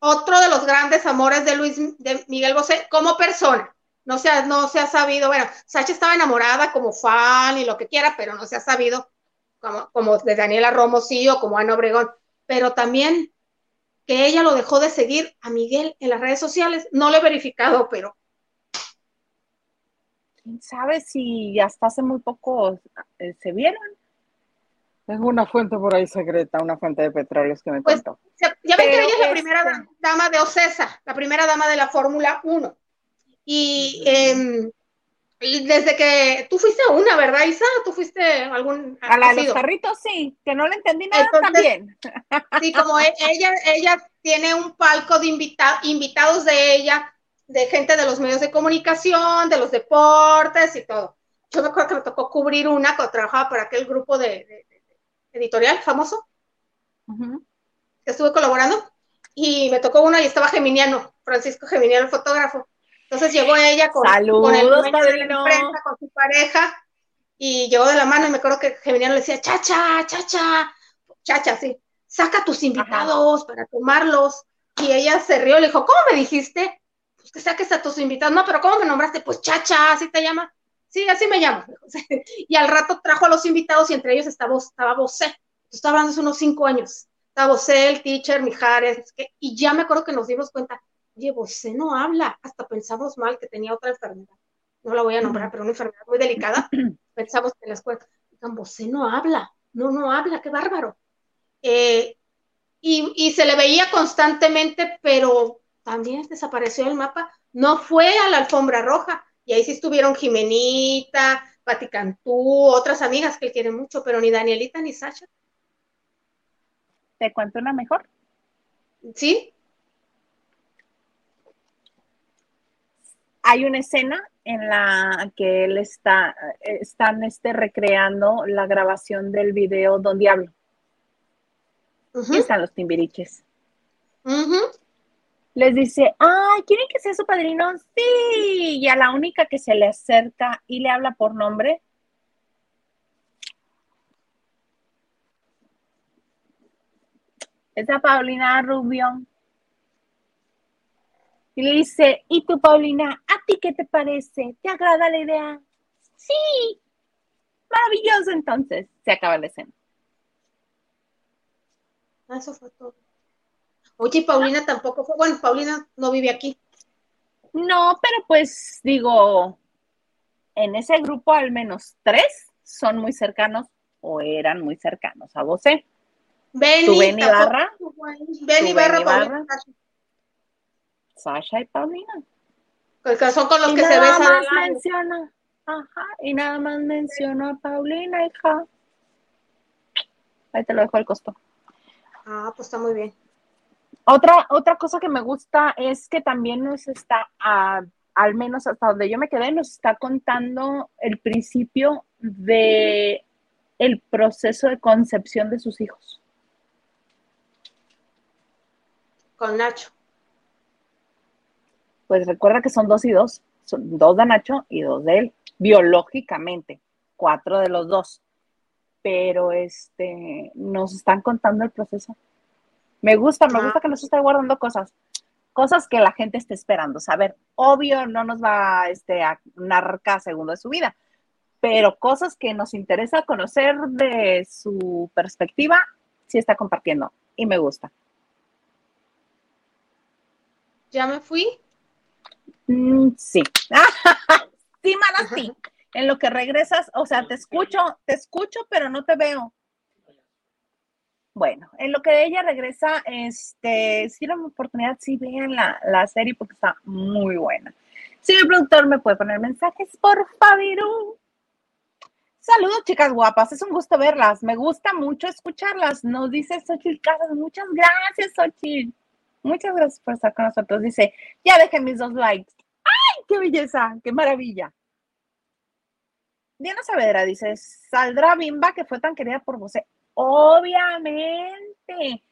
otro de los grandes amores de Luis, de Miguel Bosé como persona. No se, ha, no se ha sabido, bueno, Sacha estaba enamorada como fan y lo que quiera, pero no se ha sabido como, como de Daniela Romo sí o como Ana Obregón, pero también que ella lo dejó de seguir a Miguel en las redes sociales, no lo he verificado, pero... ¿Quién sabe si hasta hace muy poco eh, se vieron? Tengo una fuente por ahí secreta, una fuente de petróleos que me pues, Ya ven que ella es la primera este dama de Ocesa, la primera dama de la Fórmula 1. Em, y, desde que tú fuiste a una, ¿verdad, Isa? ¿Tú fuiste a algún? A la de los carritos, sí, que no le entendí nada también. Sí, como e, ella, ella tiene un palco de invitados de ella, de gente de los medios de comunicación, de los deportes y todo. Yo me acuerdo que me tocó cubrir una cuando trabajaba para aquel grupo de, editorial famoso, que estuve colaborando, y me tocó una y estaba Geminiano, Francisco Geminiano, el fotógrafo entonces llegó ella con, con el con su pareja, y llegó de la mano y me acuerdo que Geminiano le decía, chacha, chacha, chacha, sí, saca tus invitados para tomarlos. Y ella se rió y le dijo, ¿cómo me dijiste? Pues que saques a tus invitados. No, pero ¿cómo me nombraste? Pues chacha, así te llama. Sí, así me llamo. (laughs) y al rato trajo a los invitados y entre ellos estaba, estaba Bosé. Estaba hablando hace unos cinco años. Estaba Bosé, el teacher, Mijares, y ya me acuerdo que nos dimos cuenta, oye, Bosé no habla, hasta pensamos mal que tenía otra enfermedad, no la voy a nombrar, pero una enfermedad muy delicada, (clears throat) pensamos que en la escuela, Bosé no habla, no, no habla, qué bárbaro. Eh, y, se le veía constantemente, pero también desapareció el mapa, no fue a la alfombra roja, y ahí sí estuvieron Jimenita, Pati Cantú, otras amigas que él quiere mucho, pero ni Danielita ni Sasha. ¿Te cuento una mejor? Sí, hay una escena en la que él está, están este, recreando la grabación del video Don Diablo. Y están los timbiriches. Les dice, ay, ¿quieren que sea su padrino? Sí. Y a la única que se le acerca y le habla por nombre. Es a Paulina Rubio. Y le dice, ¿y tú, Paulina? ¿A ti qué te parece? ¿Te agrada la idea? Sí. Maravilloso, entonces. Se acaba la escena. Ah, eso fue todo. Oye, Paulina tampoco fue. Bueno, Paulina no vive aquí. No, pero pues digo, en ese grupo al menos tres son muy cercanos o eran muy cercanos a vos. Benny, Benny Barra. Benny Barra, Paulina. Sasha y Paulina. Porque son con los que se besan. Más menciona, ajá, y nada más mencionó a Paulina, hija. Ahí te lo dejo al costo. Ah, pues está muy bien. Otra, otra cosa que me gusta es que también nos está, al menos hasta donde yo me quedé, nos está contando el principio de el proceso de concepción de sus hijos? Con Nacho. Pues recuerda que son dos y dos, son dos de Nacho y dos de él, biológicamente, cuatro de los dos. Pero este, nos están contando el proceso. Me gusta, me gusta que nos esté guardando cosas, cosas que la gente esté esperando saber. Obvio, no nos va este, a narrar cada segundo de su vida, pero cosas que nos interesa conocer de su perspectiva, sí está compartiendo y me gusta. ¿Ya me fui? Mm, sí. (laughs) sí, mana, sí. En lo que regresas, o sea, te escucho, te escucho, pero no te veo. Bueno, en lo que ella regresa, este, si una oportunidad, sí vean la, la serie porque está muy buena. Si el productor me puede poner mensajes, por favor. Saludos, chicas guapas. Es un gusto verlas. Me gusta mucho escucharlas. Nos dice Xochitl Casas. Muchas gracias, Xochitl. Muchas gracias por estar con nosotros. Dice, ya dejen mis dos likes. ¡Ay, qué belleza! ¡Qué maravilla! Diana Saavedra dice, ¿saldrá Bimba que fue tan querida por vos? Obviamente.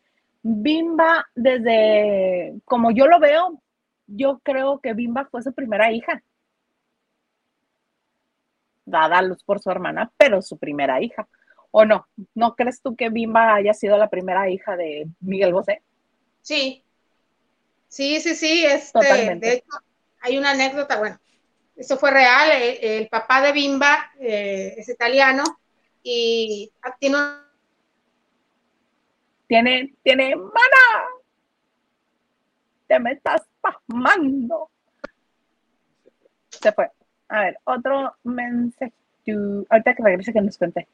Bimba, desde como yo lo veo, yo creo que Bimba fue su primera hija dada a luz por su hermana, pero su primera hija. ¿O no? ¿No crees tú que Bimba haya sido la primera hija de Miguel Bosé? Sí. Sí, sí, sí. Este, de hecho, hay una anécdota, bueno, eso fue real. Eh, el, papá de Bimba eh, es italiano y tiene Tiene, tiene, mana, te me estás pasmando. Se fue. A ver, otro mensaje. Ahorita que regrese que nos cuente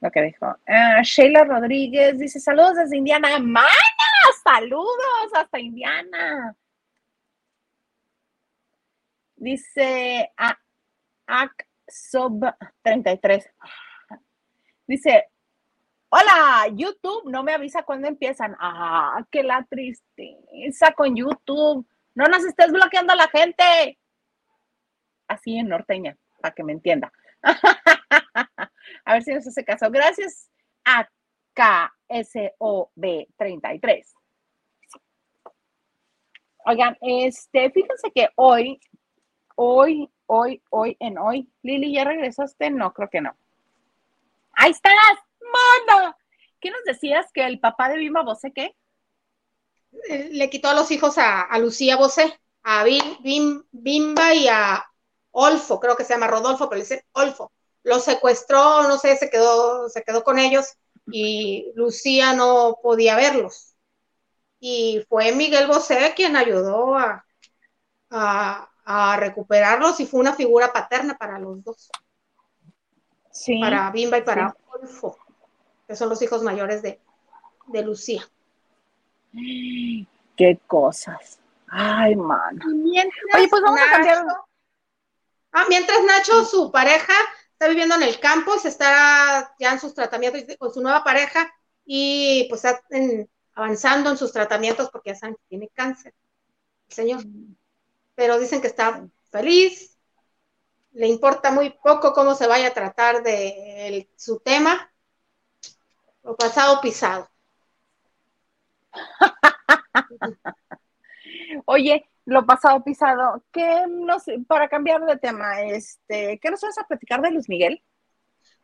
lo que dijo. Uh, Sheila Rodríguez dice: Saludos desde Indiana. ¡Mana! ¡Saludos hasta Indiana! Dice a Sub 33. Dice: Hola, YouTube no me avisa cuándo empiezan. Ah, qué la tristeza con YouTube. No nos estés bloqueando a la gente así en norteña, para que me entienda. (laughs) a ver si nos hace caso. Gracias a KSOB33. Oigan, este, fíjense que hoy, hoy, hoy, hoy, en hoy, Lili, ¿ya regresaste? No, creo que no. ¡Ahí estás! ¡Manda! ¿Qué nos decías que el papá de Bimba Bosé qué? Le quitó a los hijos a, Lucía Bosé, a Bimba y a Olfo, creo que se llama Rodolfo, pero le dice Olfo. Lo secuestró, no sé, se quedó, se quedó con ellos y Lucía no podía verlos. Y fue Miguel Bosé quien ayudó a, a, recuperarlos y fue una figura paterna para los dos. Sí. Para Bimba y para Olfo, que son los hijos mayores de, Lucía. (gasps) Qué cosas. Ay, mano. Oye, pues vamos a cambiar. Ah, mientras Nacho, su pareja, está viviendo en el campo, se está ya en sus tratamientos con su nueva pareja y pues está avanzando en sus tratamientos porque ya saben que tiene cáncer, el señor. Pero dicen que está feliz, le importa muy poco cómo se vaya a tratar de su tema, lo pasado pisado. (laughs) Oye, lo pasado pisado. ¿Qué nos, para cambiar de tema, este, ¿qué nos vas a platicar de Luis Miguel?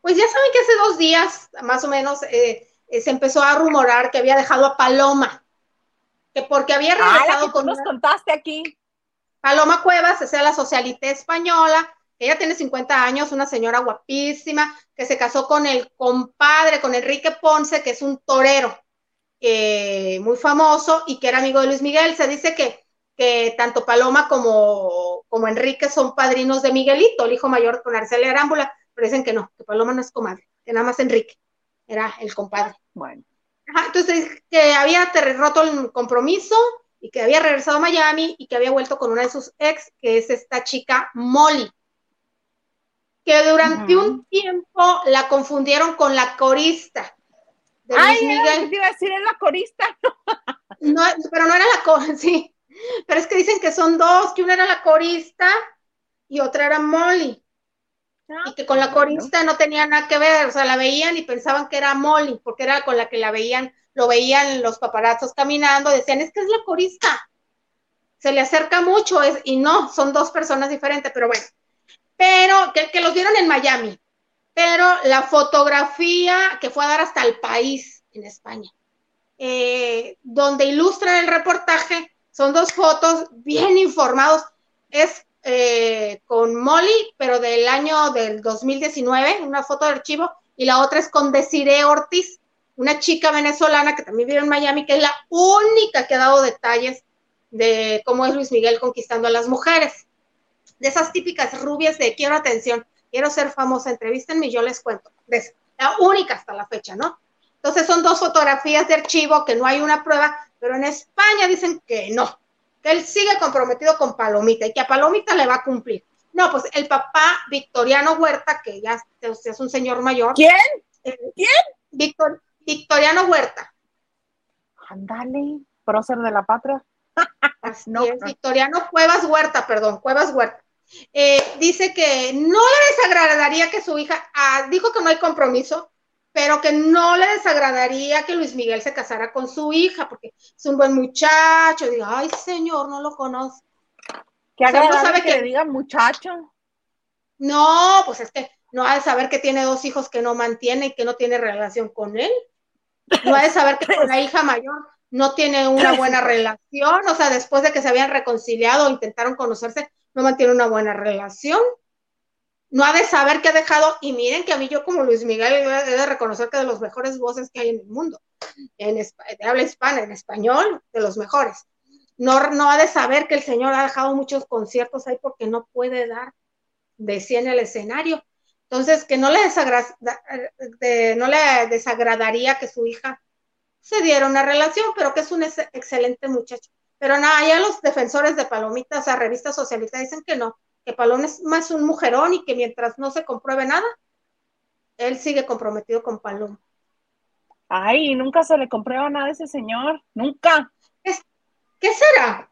Pues ya saben que hace dos días, más o menos, eh, eh, se empezó a rumorar que había dejado a Paloma, que porque había ah, regresado con. nos contaste aquí. Paloma Cuevas, o sea, la socialité española, ella tiene 50 años, una señora guapísima, que se casó con el compadre, con Enrique Ponce, que es un torero eh, muy famoso y que era amigo de Luis Miguel. Se dice que que tanto Paloma como, como Enrique son padrinos de Miguelito, el hijo mayor con Arcelia Arámbula, pero dicen que no, que Paloma no es comadre, que nada más Enrique era el compadre. Bueno. entonces, que había roto el compromiso y que había regresado a Miami y que había vuelto con una de sus ex, que es esta chica Molly, que durante un tiempo la confundieron con la corista. De Ay, Miguel. iba a decir, es la corista. no, pero no era la corista, (laughs) sí, pero es que dicen que son dos, que una era la corista y otra era Molly. Ah, y que con la corista no tenía nada que ver, o sea, la veían y pensaban que era Molly, porque era con la que la veían, lo veían los paparazos caminando, decían, es que es la corista. Se le acerca mucho es, y no, son dos personas diferentes, pero bueno. Pero que, que los vieron en Miami, pero la fotografía que fue a dar hasta el país en España, eh, donde ilustran el reportaje, son dos fotos bien informados. Es eh, con Molly, pero del año del 2019, una foto de archivo, y la otra es con Desiree Ortiz, una chica venezolana que también vive en Miami, que es la única que ha dado detalles de cómo es Luis Miguel conquistando a las mujeres. De esas típicas rubias de quiero atención, quiero ser famosa, entrevístenme y yo les cuento. De la única hasta la fecha, ¿no? Entonces son dos fotografías de archivo que no hay una prueba, pero en España dicen que no, que él sigue comprometido con Palomita y que a Palomita le va a cumplir. No, pues el papá Victoriano Huerta, que ya es un señor mayor. ¿Quién? Eh, ¿Quién? Victoriano Huerta. Ándale, prócer de la patria. no, es, Victoriano Cuevas Huerta, perdón, Cuevas Huerta. Eh, dice que no le desagradaría que su hija, ah, dijo que no hay compromiso, pero que no le desagradaría que Luis Miguel se casara con su hija, porque es un buen muchacho. Diga, ay, señor, no lo conozco. Que no sabe que, le diga muchacho. No, pues es que no ha de saber que tiene dos hijos que no mantiene y que no tiene relación con él. No ha de saber que con la hija mayor no tiene una (laughs) buena relación, o sea, después de que se habían reconciliado o intentaron conocerse, no mantiene una buena relación no ha de saber que ha dejado, y miren que a mí yo como Luis Miguel he de reconocer que de los mejores voces que hay en el mundo, en de habla hispana, en español, de los mejores. No, no ha de saber que el Señor ha dejado muchos conciertos ahí porque no puede dar de sí en el escenario. Entonces, que no le, no le desagradaría que su hija se diera una relación, pero que es un excelente muchacho. Pero nada, ya los defensores de Palomitas, a revista socialista, dicen que no, que Palón es más un mujerón y que mientras no se compruebe nada, él sigue comprometido con Palón. Ay, nunca se le comprueba nada a ese señor, nunca. ¿Qué será?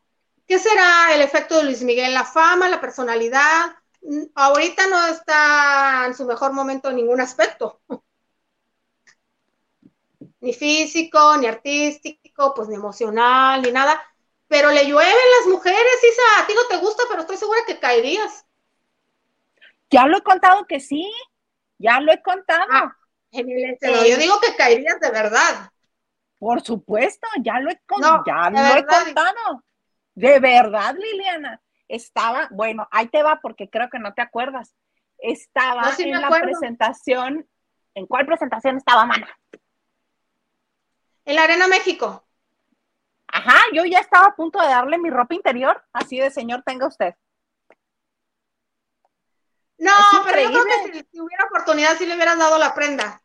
¿Qué será el efecto de Luis Miguel? ¿La fama, la personalidad? Mm, ahorita no está en su mejor momento en ningún aspecto. (laughs) Ni físico, ni artístico, pues ni emocional, ni nada pero le llueven las mujeres, Isa, a ti no te gusta, pero estoy segura que caerías. Ya lo he contado que sí, ya lo he contado. Ah, yo digo que caerías de verdad. Por supuesto, ya lo he, ya lo he contado. De verdad, Liliana. Estaba, bueno, ahí te va porque creo que no te acuerdas. Estaba en la presentación. ¿En cuál presentación estaba, Mana? En la Arena México. Ajá, yo ya estaba a punto de darle mi ropa interior, así de señor, tenga usted. No, pero yo creo que si, hubiera oportunidad, sí le hubieras dado la prenda.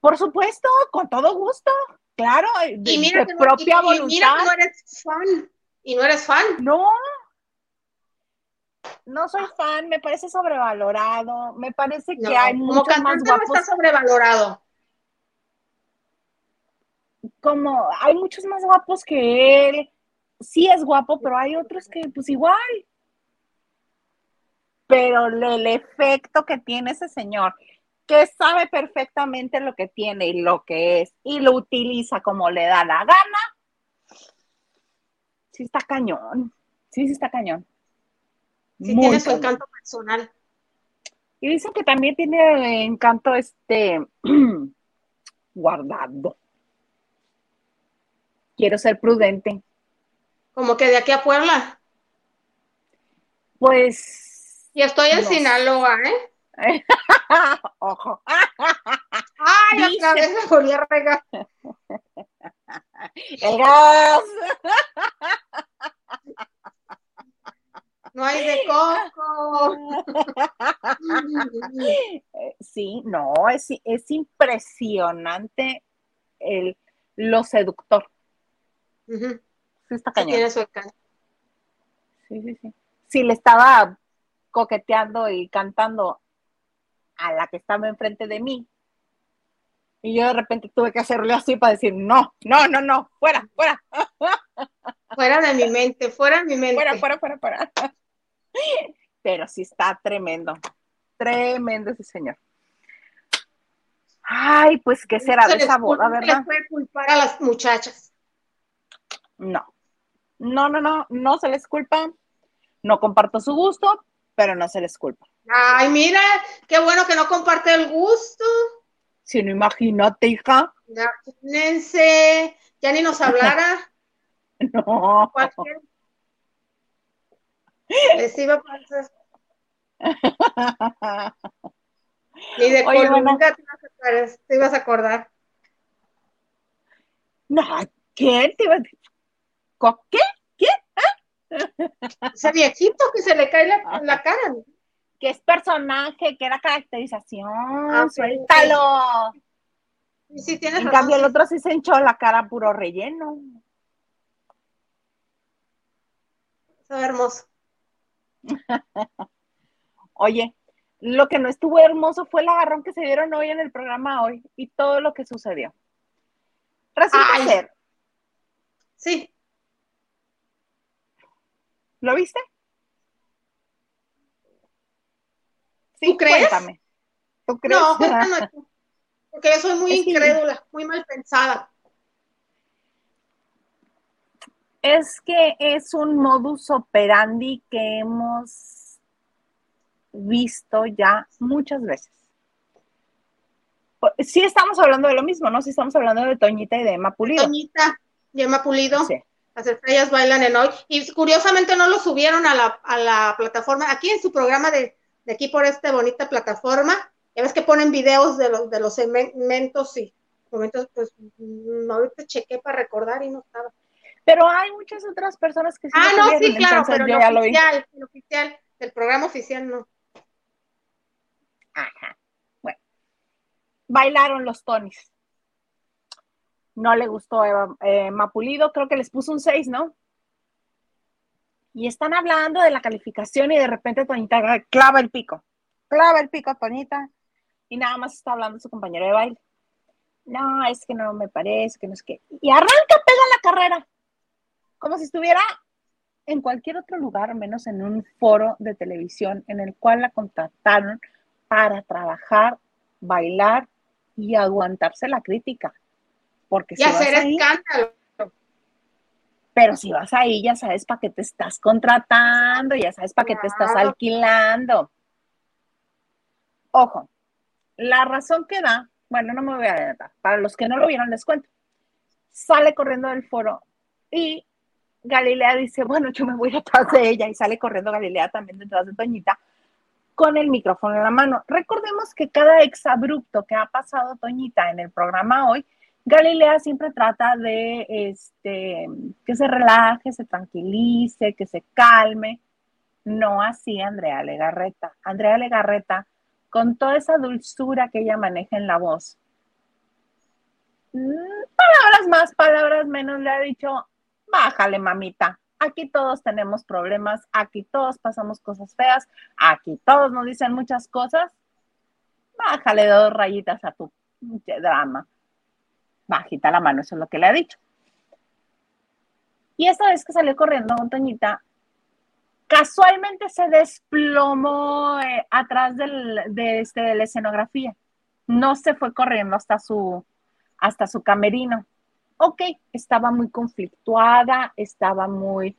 Por supuesto, con todo gusto, claro, de, y mira propia voluntad. Y mira que no eres fan, y no eres fan. No, no soy fan, me parece sobrevalorado, me parece que hay muchos más guapos. Está sobrevalorado como hay muchos más guapos que él, sí es guapo, pero hay otros que pues igual. Pero el efecto que tiene ese señor, que sabe perfectamente lo que tiene y lo que es, y lo utiliza como le da la gana, sí está cañón, sí, sí está cañón. Sí tiene su encanto personal. Y dicen que también tiene encanto este (clears throat) guardado quiero ser prudente. ¿Como que de aquí a Puebla? Pues. Y estoy en Sinaloa, ¿eh? (laughs) Ojo. Ay, otra vez volví a regar. El gas. No hay de coco. (laughs) Sí, no, es, es impresionante el, lo seductor. Sí, está cañón. Sí, sí, sí. Si le estaba coqueteando y cantando a la que estaba enfrente de mí, y yo de repente tuve que hacerle así para decir, no, no, no, no, fuera, fuera. (laughs) Fuera de mi mente, fuera de mi mente. Fuera, fuera, fuera, fuera. (laughs) Pero sí está tremendo. Tremendo ese señor. Ay, pues, ¿qué será de esa boda, verdad? No se les puede culpar a las muchachas. No. No, no, no, no se les culpa. No comparto su gusto, pero no se les culpa. Ay, mira, qué bueno que no comparte el gusto. Si no, imagínate, hija. Imagínense, ya ni nos hablara. (laughs) no. Cualquier... Les iba a pasar. (laughs) Ni de Oye, nunca te ibas, a, acordar. No, ¿quién te iba a ¿Qué? ¿Quién? Ese viejito que se le cae la, la cara. Que es personaje, que era caracterización. Ah, suéltalo. Sí, tienes en cambio, el otro sí se hinchó la cara puro relleno. Está hermoso. (laughs) Oye, lo que no estuvo hermoso fue el agarrón que se dieron hoy en el programa hoy y todo lo que sucedió. Resulta ser. Sí. ¿Lo viste? Sí, ¿Tú crees? Cuéntame. ¿Tú crees? (laughs) No, cuéntame (laughs) Porque yo soy muy incrédula, muy mal pensada. Es que es un modus operandi que hemos visto ya muchas veces. Sí estamos hablando de lo mismo, ¿no? Sí estamos hablando de Toñita y de Emma Pulido. Toñita y Emma Pulido. Las estrellas bailan en hoy. Y curiosamente no lo subieron a la, plataforma. Aquí en su programa de, aquí por esta bonita plataforma, ya ves que ponen videos de los, de los segmentos y momentos, pues mm, ahorita chequé para recordar y no estaba. Pero hay muchas otras personas que sí. Ah, no, sí, claro, pero lo oficial, el oficial, del programa oficial no. Ajá. Bueno, bailaron los Tonys. No le gustó Eva, eh, Mapulido, creo que les puso un 6, ¿no? Y están hablando de la calificación y de repente Toñita clava el pico. Clava el pico, Toñita. Y nada más está hablando su compañero de baile. No, es que no me parece, que no es que. Y arranca, pega la carrera. Como si estuviera en cualquier otro lugar, menos en un foro de televisión en el cual la contrataron para trabajar, bailar y aguantarse la crítica. Porque y hacer escándalo. Pero si vas ahí, ya sabes para qué te estás contratando, ya sabes para qué te estás alquilando. Ojo, la razón que da, bueno, no me voy a adelantar, para los que no lo vieron les cuento. Sale corriendo del foro y Galilea dice, bueno, yo me voy detrás de ella y sale corriendo Galilea también detrás de Toñita con el micrófono en la mano. Recordemos que cada exabrupto que ha pasado Toñita en el programa hoy, Galilea siempre trata de este, que se relaje, se tranquilice, que se calme. No así Andrea Legarreta. Andrea Legarreta, con toda esa dulzura que ella maneja en la voz, mm, palabras más, palabras menos, le ha dicho, bájale mamita, Aquí todos tenemos problemas, aquí todos pasamos cosas feas, aquí todos nos dicen muchas cosas. Bájale dos rayitas a tu drama. Bajita la mano, eso es lo que le ha dicho. Y esta vez que salió corriendo Montañita, casualmente se desplomó eh, atrás de, este, de la escenografía. No se fue corriendo hasta su, hasta su camerino ok, estaba muy conflictuada, estaba muy,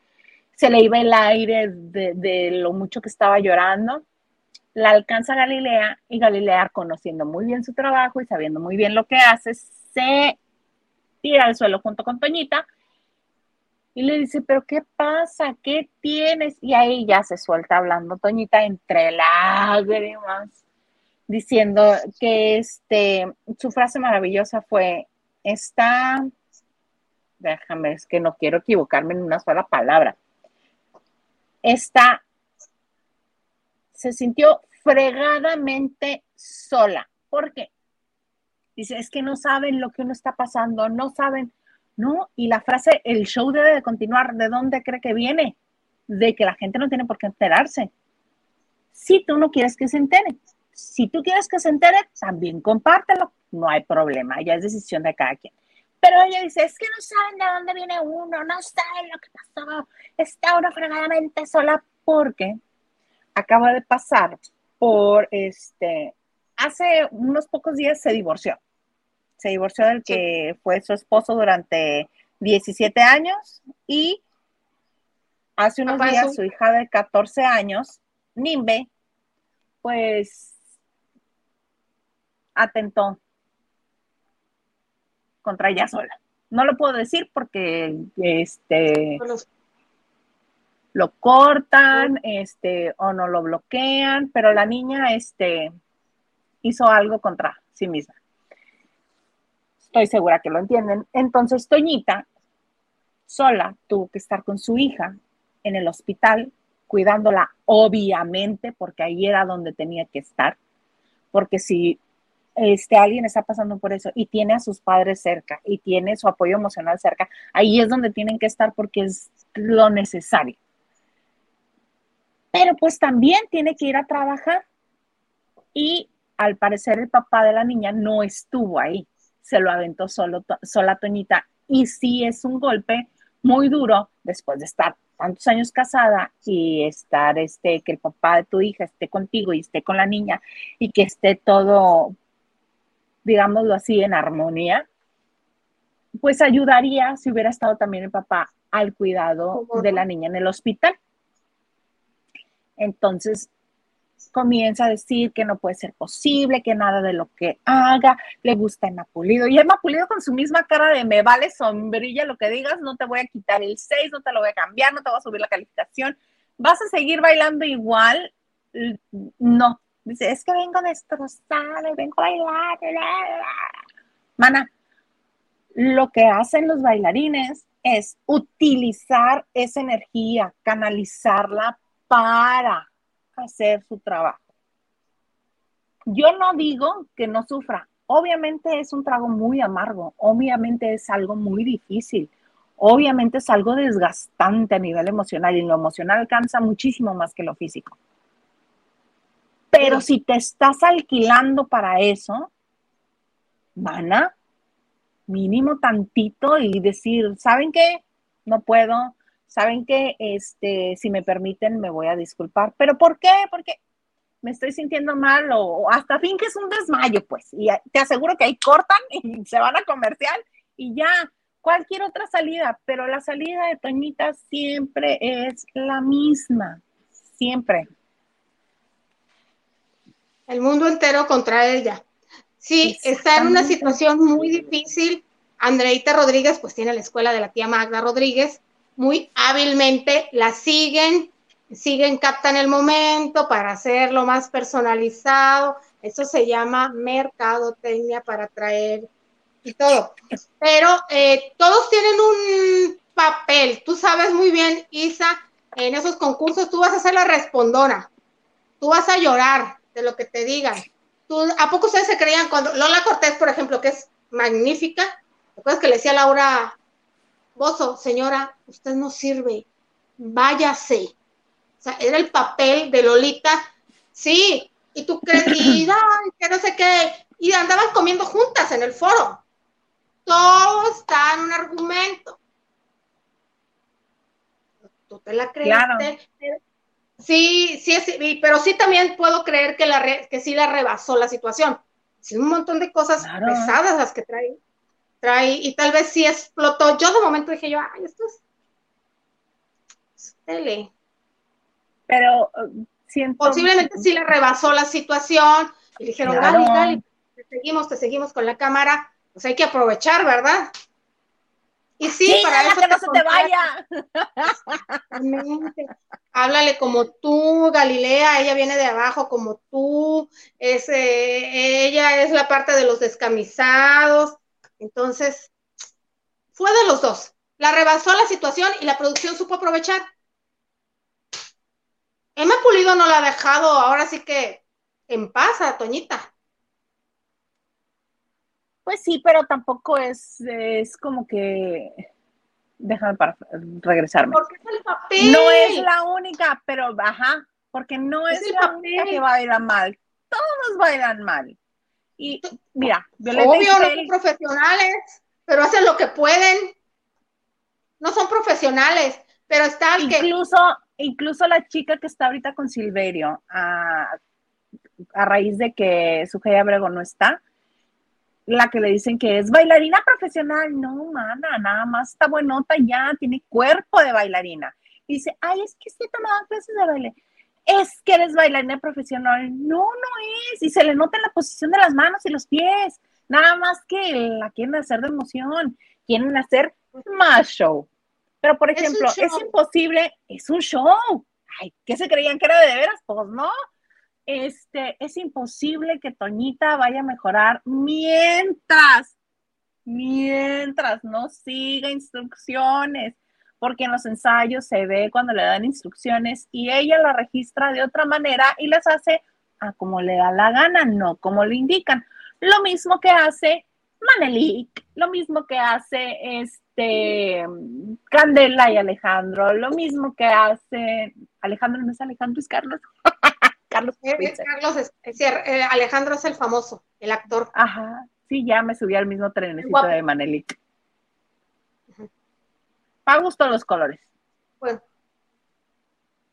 se le iba el aire de, lo mucho que estaba llorando. La alcanza Galilea y Galilea, conociendo muy bien su trabajo y sabiendo muy bien lo que hace, se tira al suelo junto con Toñita y le dice, pero ¿qué pasa? ¿Qué tienes? Y ahí ya se suelta hablando Toñita entre lágrimas, diciendo que este, su frase maravillosa fue, está déjame, es que no quiero equivocarme en una sola palabra. Esta se sintió fregadamente sola. ¿Por qué? Dice, es que no saben lo que uno está pasando, no saben, ¿no? Y la frase, el show debe de continuar, ¿de dónde cree que viene? De que la gente no tiene por qué enterarse. Si tú no quieres que se entere, si tú quieres que se entere, también compártelo, no hay problema, ya es decisión de cada quien. Pero ella dice, es que no saben de dónde viene uno, no saben lo que pasó, está uno fregadamente sola porque acaba de pasar por este, hace unos pocos días se divorció. Se divorció del que fue su esposo durante 17 años y hace unos días su hija de 14 años, Nimbe, pues atentó contra ella sola. No lo puedo decir porque este lo cortan, este, o no lo bloquean, pero la niña este hizo algo contra sí misma. Estoy segura que lo entienden. Entonces, Toñita sola tuvo que estar con su hija en el hospital, cuidándola, obviamente, porque ahí era donde tenía que estar. Porque si este, alguien está pasando por eso y tiene a sus padres cerca y tiene su apoyo emocional cerca, ahí es donde tienen que estar porque es lo necesario. Pero pues también tiene que ir a trabajar y al parecer el papá de la niña no estuvo ahí, se lo aventó solo, sola Toñita y sí es un golpe muy duro después de estar tantos años casada y estar, este, que el papá de tu hija esté contigo y esté con la niña y que esté todo, digámoslo así, en armonía, pues ayudaría si hubiera estado también el papá al cuidado de la niña en el hospital. Entonces, comienza a decir que no puede ser posible, que nada de lo que haga le gusta Emma Pulido. Y Emma Pulido con su misma cara de me vale sombrilla lo que digas, no te voy a quitar el 6, no te lo voy a cambiar, no te voy a subir la calificación. ¿Vas a seguir bailando igual? No. Dice, es que vengo destrozada, vengo a bailar. Mana, lo que hacen los bailarines es utilizar esa energía, canalizarla para hacer su trabajo. Yo no digo que no sufra. Obviamente es un trago muy amargo, obviamente es algo muy difícil, obviamente es algo desgastante a nivel emocional y lo emocional cansa muchísimo más que lo físico. Pero si te estás alquilando para eso, mana, mínimo tantito y decir, ¿saben qué? No puedo, saben que este, si me permiten me voy a disculpar. ¿Pero por qué? Porque me estoy sintiendo mal o, hasta fin que es un desmayo, pues. Y te aseguro que ahí cortan (laughs) y se van a comercial y ya, cualquier otra salida, pero la salida de Toñita siempre es la misma, siempre. El mundo entero contra ella. Sí, está en una situación muy difícil. Andreita Rodríguez, pues tiene la escuela de la tía Magda Rodríguez, muy hábilmente la siguen, siguen, captan el momento para hacerlo más personalizado. Eso se llama mercadotecnia para atraer y todo. Pero eh, todos tienen un papel. Tú sabes muy bien, Isa, en esos concursos tú vas a ser la respondona. Tú vas a llorar de lo que te digan. ¿Tú, ¿A poco ustedes se creían cuando Lola Cortés, por ejemplo, que es magnífica? ¿Recuerdas que le decía Laura Bozo, señora, usted no sirve, váyase. O sea, era el papel de Lolita, sí, y tú crees, y (coughs) que no sé qué, y andaban comiendo juntas en el foro. Todo está en un argumento. Tú te la creíste. Sí, sí, sí, pero sí también puedo creer que, la que sí la rebasó la situación. Sí, un montón de cosas pesadas las que trae y tal vez sí explotó. Yo de momento dije yo, ay, esto es, tele. Pero uh, siento... Posiblemente sí le rebasó la situación y dijeron, dale, dale, te seguimos, te seguimos con la cámara, pues hay que aprovechar, ¿verdad? Y sí, para eso que no se te vaya. Háblale como tú, Galilea, ella viene de abajo como tú, es, eh, ella es la parte de los descamisados, entonces, fue de los dos. La rebasó la situación y la producción supo aprovechar. Emma Pulido no la ha dejado, ahora sí que en paz a Toñita. Pues sí, pero tampoco es, es como que déjame para regresarme. Porque es el papel. No es la única, pero ajá, porque no es, la única que bailar mal. Todos bailan mal. Y mira, Obvio, no son profesionales, pero hacen lo que pueden. No son profesionales, pero está incluso, que... Incluso la chica que está ahorita con Silverio, ah, a raíz de que Sujei Abrego no está, la que le dicen que es bailarina profesional. No, mana, nada más está buenota ya, tiene cuerpo de bailarina. dice, ay, es que estoy tomando clases de baile. Es que eres bailarina profesional. No, no es. Y se le nota en la posición de las manos y los pies. Nada más que la quieren hacer de emoción. Quieren hacer más show. Pero, por ejemplo, es, imposible, es un show. Ay, ¿qué se creían que era de veras? Pues no este, es imposible que Toñita vaya a mejorar mientras, mientras no siga instrucciones, porque en los ensayos se ve cuando le dan instrucciones y ella la registra de otra manera y las hace a como le da la gana, no como le indican. Lo mismo que hace Manelik, lo mismo que hace este Candela y Alejandro, lo mismo que hace Alejandro, no es Alejandro, es Carlos. (laughs) Carlos. Carlos eh, Alejandro es el famoso, el actor. Ajá, sí, ya me subí al mismo trenecito de Manelik. Me gustan los colores. Bueno.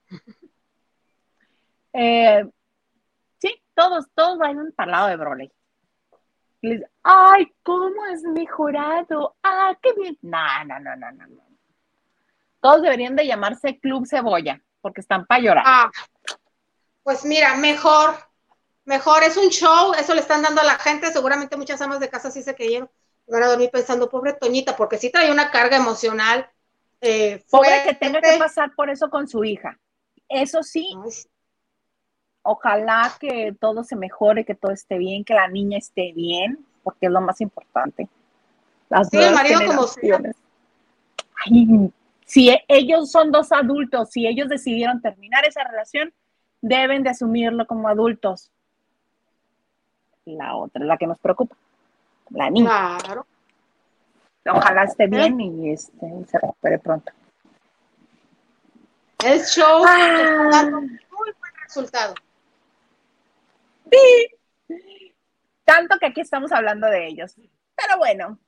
(laughs) Eh, sí, todos, todos vayan para el lado de Broly. Ay, ¿cómo has mejorado? Ah, qué bien. No, no, no, no, no. Todos deberían de llamarse Club Cebolla, porque están para llorar. Ah, pues mira, mejor, mejor, es un show, eso le están dando a la gente, seguramente muchas amas de casa sí se creyeron, van a dormir pensando, pobre Toñita, porque sí trae una carga emocional. Eh, pobre que tenga que pasar por eso con su hija. Eso sí, ojalá que todo se mejore, que todo esté bien, que la niña esté bien, porque es lo más importante. Las sí, el marido como si ellos son dos adultos, si ellos decidieron terminar esa relación, deben de asumirlo como adultos. La otra es la que nos preocupa, la niña. Claro. Ojalá esté bien y este, se recupere pronto. El show ah. dando muy buen resultado. Sí. Tanto que aquí estamos hablando de ellos. Pero bueno,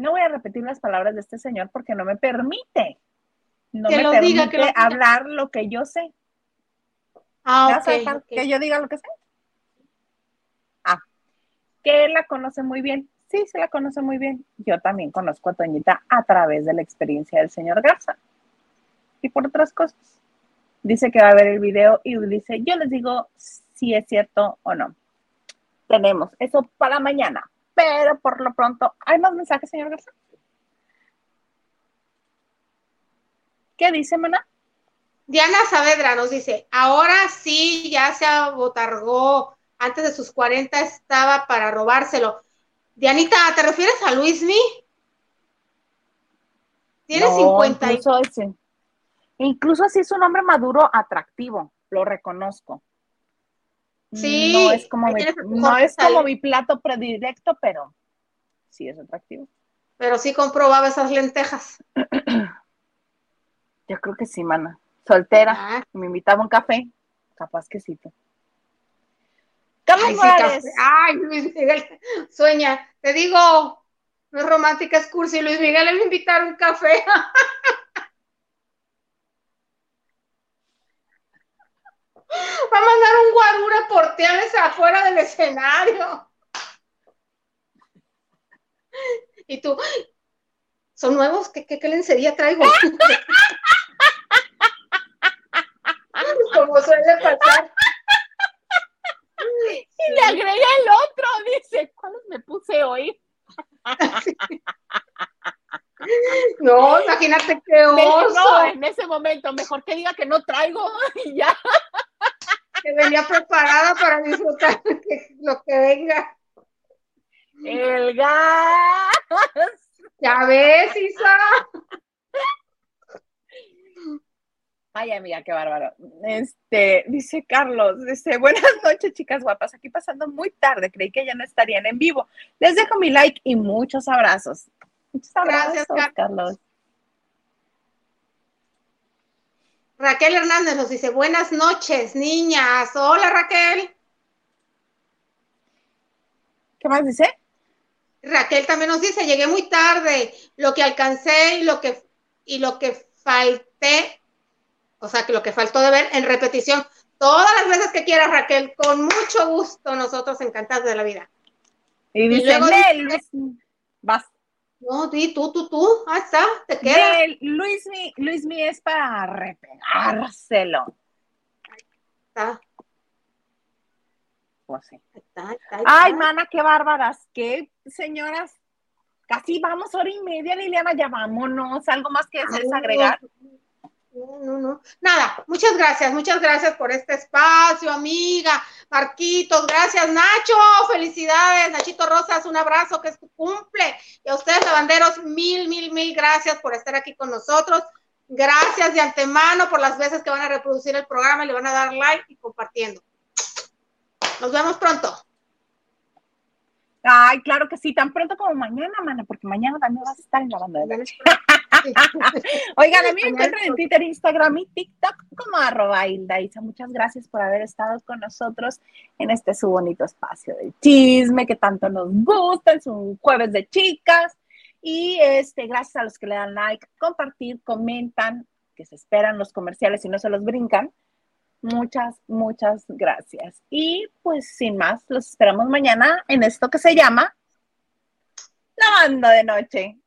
No voy a repetir las palabras de este señor porque no me permite. No me permite hablar lo que yo sé. Ah. Que yo diga lo que sé. Ah, que él la conoce muy bien. Sí, se la conoce muy bien. Yo también conozco a Toñita a través de la experiencia del señor Garza. Y por otras cosas. Dice que va a ver el video y dice, yo les digo si es cierto o no. Tenemos eso para mañana pero por lo pronto, ¿hay más mensajes, señor Garza? ¿Qué dice, Mana? Diana Saavedra nos dice, ahora sí, ya se abotargó, antes de sus 40 estaba para robárselo. Dianita, ¿te refieres a Luismi? Tiene 50 incluso, incluso así es un hombre maduro atractivo, lo reconozco. Sí, no es como, mi, no es como mi plato predilecto, pero sí es atractivo. Pero sí comprobaba esas lentejas. (clears throat) Yo creo que sí, mana. Soltera. Ah. Me invitaba a un café. Capaz que sí. Carlos Ay, Ay, Luis Miguel, (laughs) sueña. Te digo, no es romántica, es cursi. Luis Miguel le invitaron un café. (laughs) Va a mandar un guarura porteales afuera del escenario. Y tú, ¿son nuevos? ¿Qué, qué, qué lencería traigo? (laughs) Como suele pasar. Y le agrega el otro, dice, ¿cuáles me puse hoy? No, imagínate qué oso. No, en ese momento, mejor que diga que no traigo (laughs) y ya que venía preparada para disfrutar lo que venga. El gas. Ya ves, Isa. Ay, amiga, qué bárbaro. Este, dice Carlos, dice, buenas noches, chicas guapas. Aquí pasando muy tarde, creí que ya no estarían en vivo. Les dejo mi like y muchos abrazos. Muchos abrazos, Gracias, Carlos. Raquel Hernández nos dice, buenas noches, niñas. Hola, Raquel. ¿Qué más dice? Raquel también nos dice, llegué muy tarde, lo que alcancé y lo que y lo que falté, o sea, que lo que faltó de ver en repetición, todas las veces que quieras, Raquel, con mucho gusto, nosotros encantados de la vida. Y dice, Luis, vas. No, di tú, tú, tú, ah, está, te queda. Luis, mi, Luis mi es para repegárselo. está. Pues sí. Ay, mana, qué bárbaras, qué señoras. Casi vamos hora y media, Liliana, ya vámonos. ¿Algo más que desees agregar? No, no, no. Nada, muchas gracias, muchas gracias por este espacio, amiga. Marquitos, gracias, Nacho. Felicidades, Nachito Rosas, un abrazo, que es tu cumple. Y a ustedes, lavanderos, mil, mil, mil gracias por estar aquí con nosotros. Gracias de antemano por las veces que van a reproducir el programa y le van a dar like y compartiendo. Nos vemos pronto. Ay, claro que sí, tan pronto como mañana, mana, porque mañana también vas a estar en la banda de (laughs) Oigan, a mí me encuentran en Twitter, Instagram y TikTok como arroba Hilda Muchas gracias por haber estado con nosotros en este su bonito espacio de chisme que tanto nos gusta. Es un jueves de chicas. Y este, gracias a los que le dan like, compartir, comentan, que se esperan los comerciales y no se los brincan. Muchas, muchas gracias. Y pues sin más, los esperamos mañana en esto que se llama La Banda de Noche.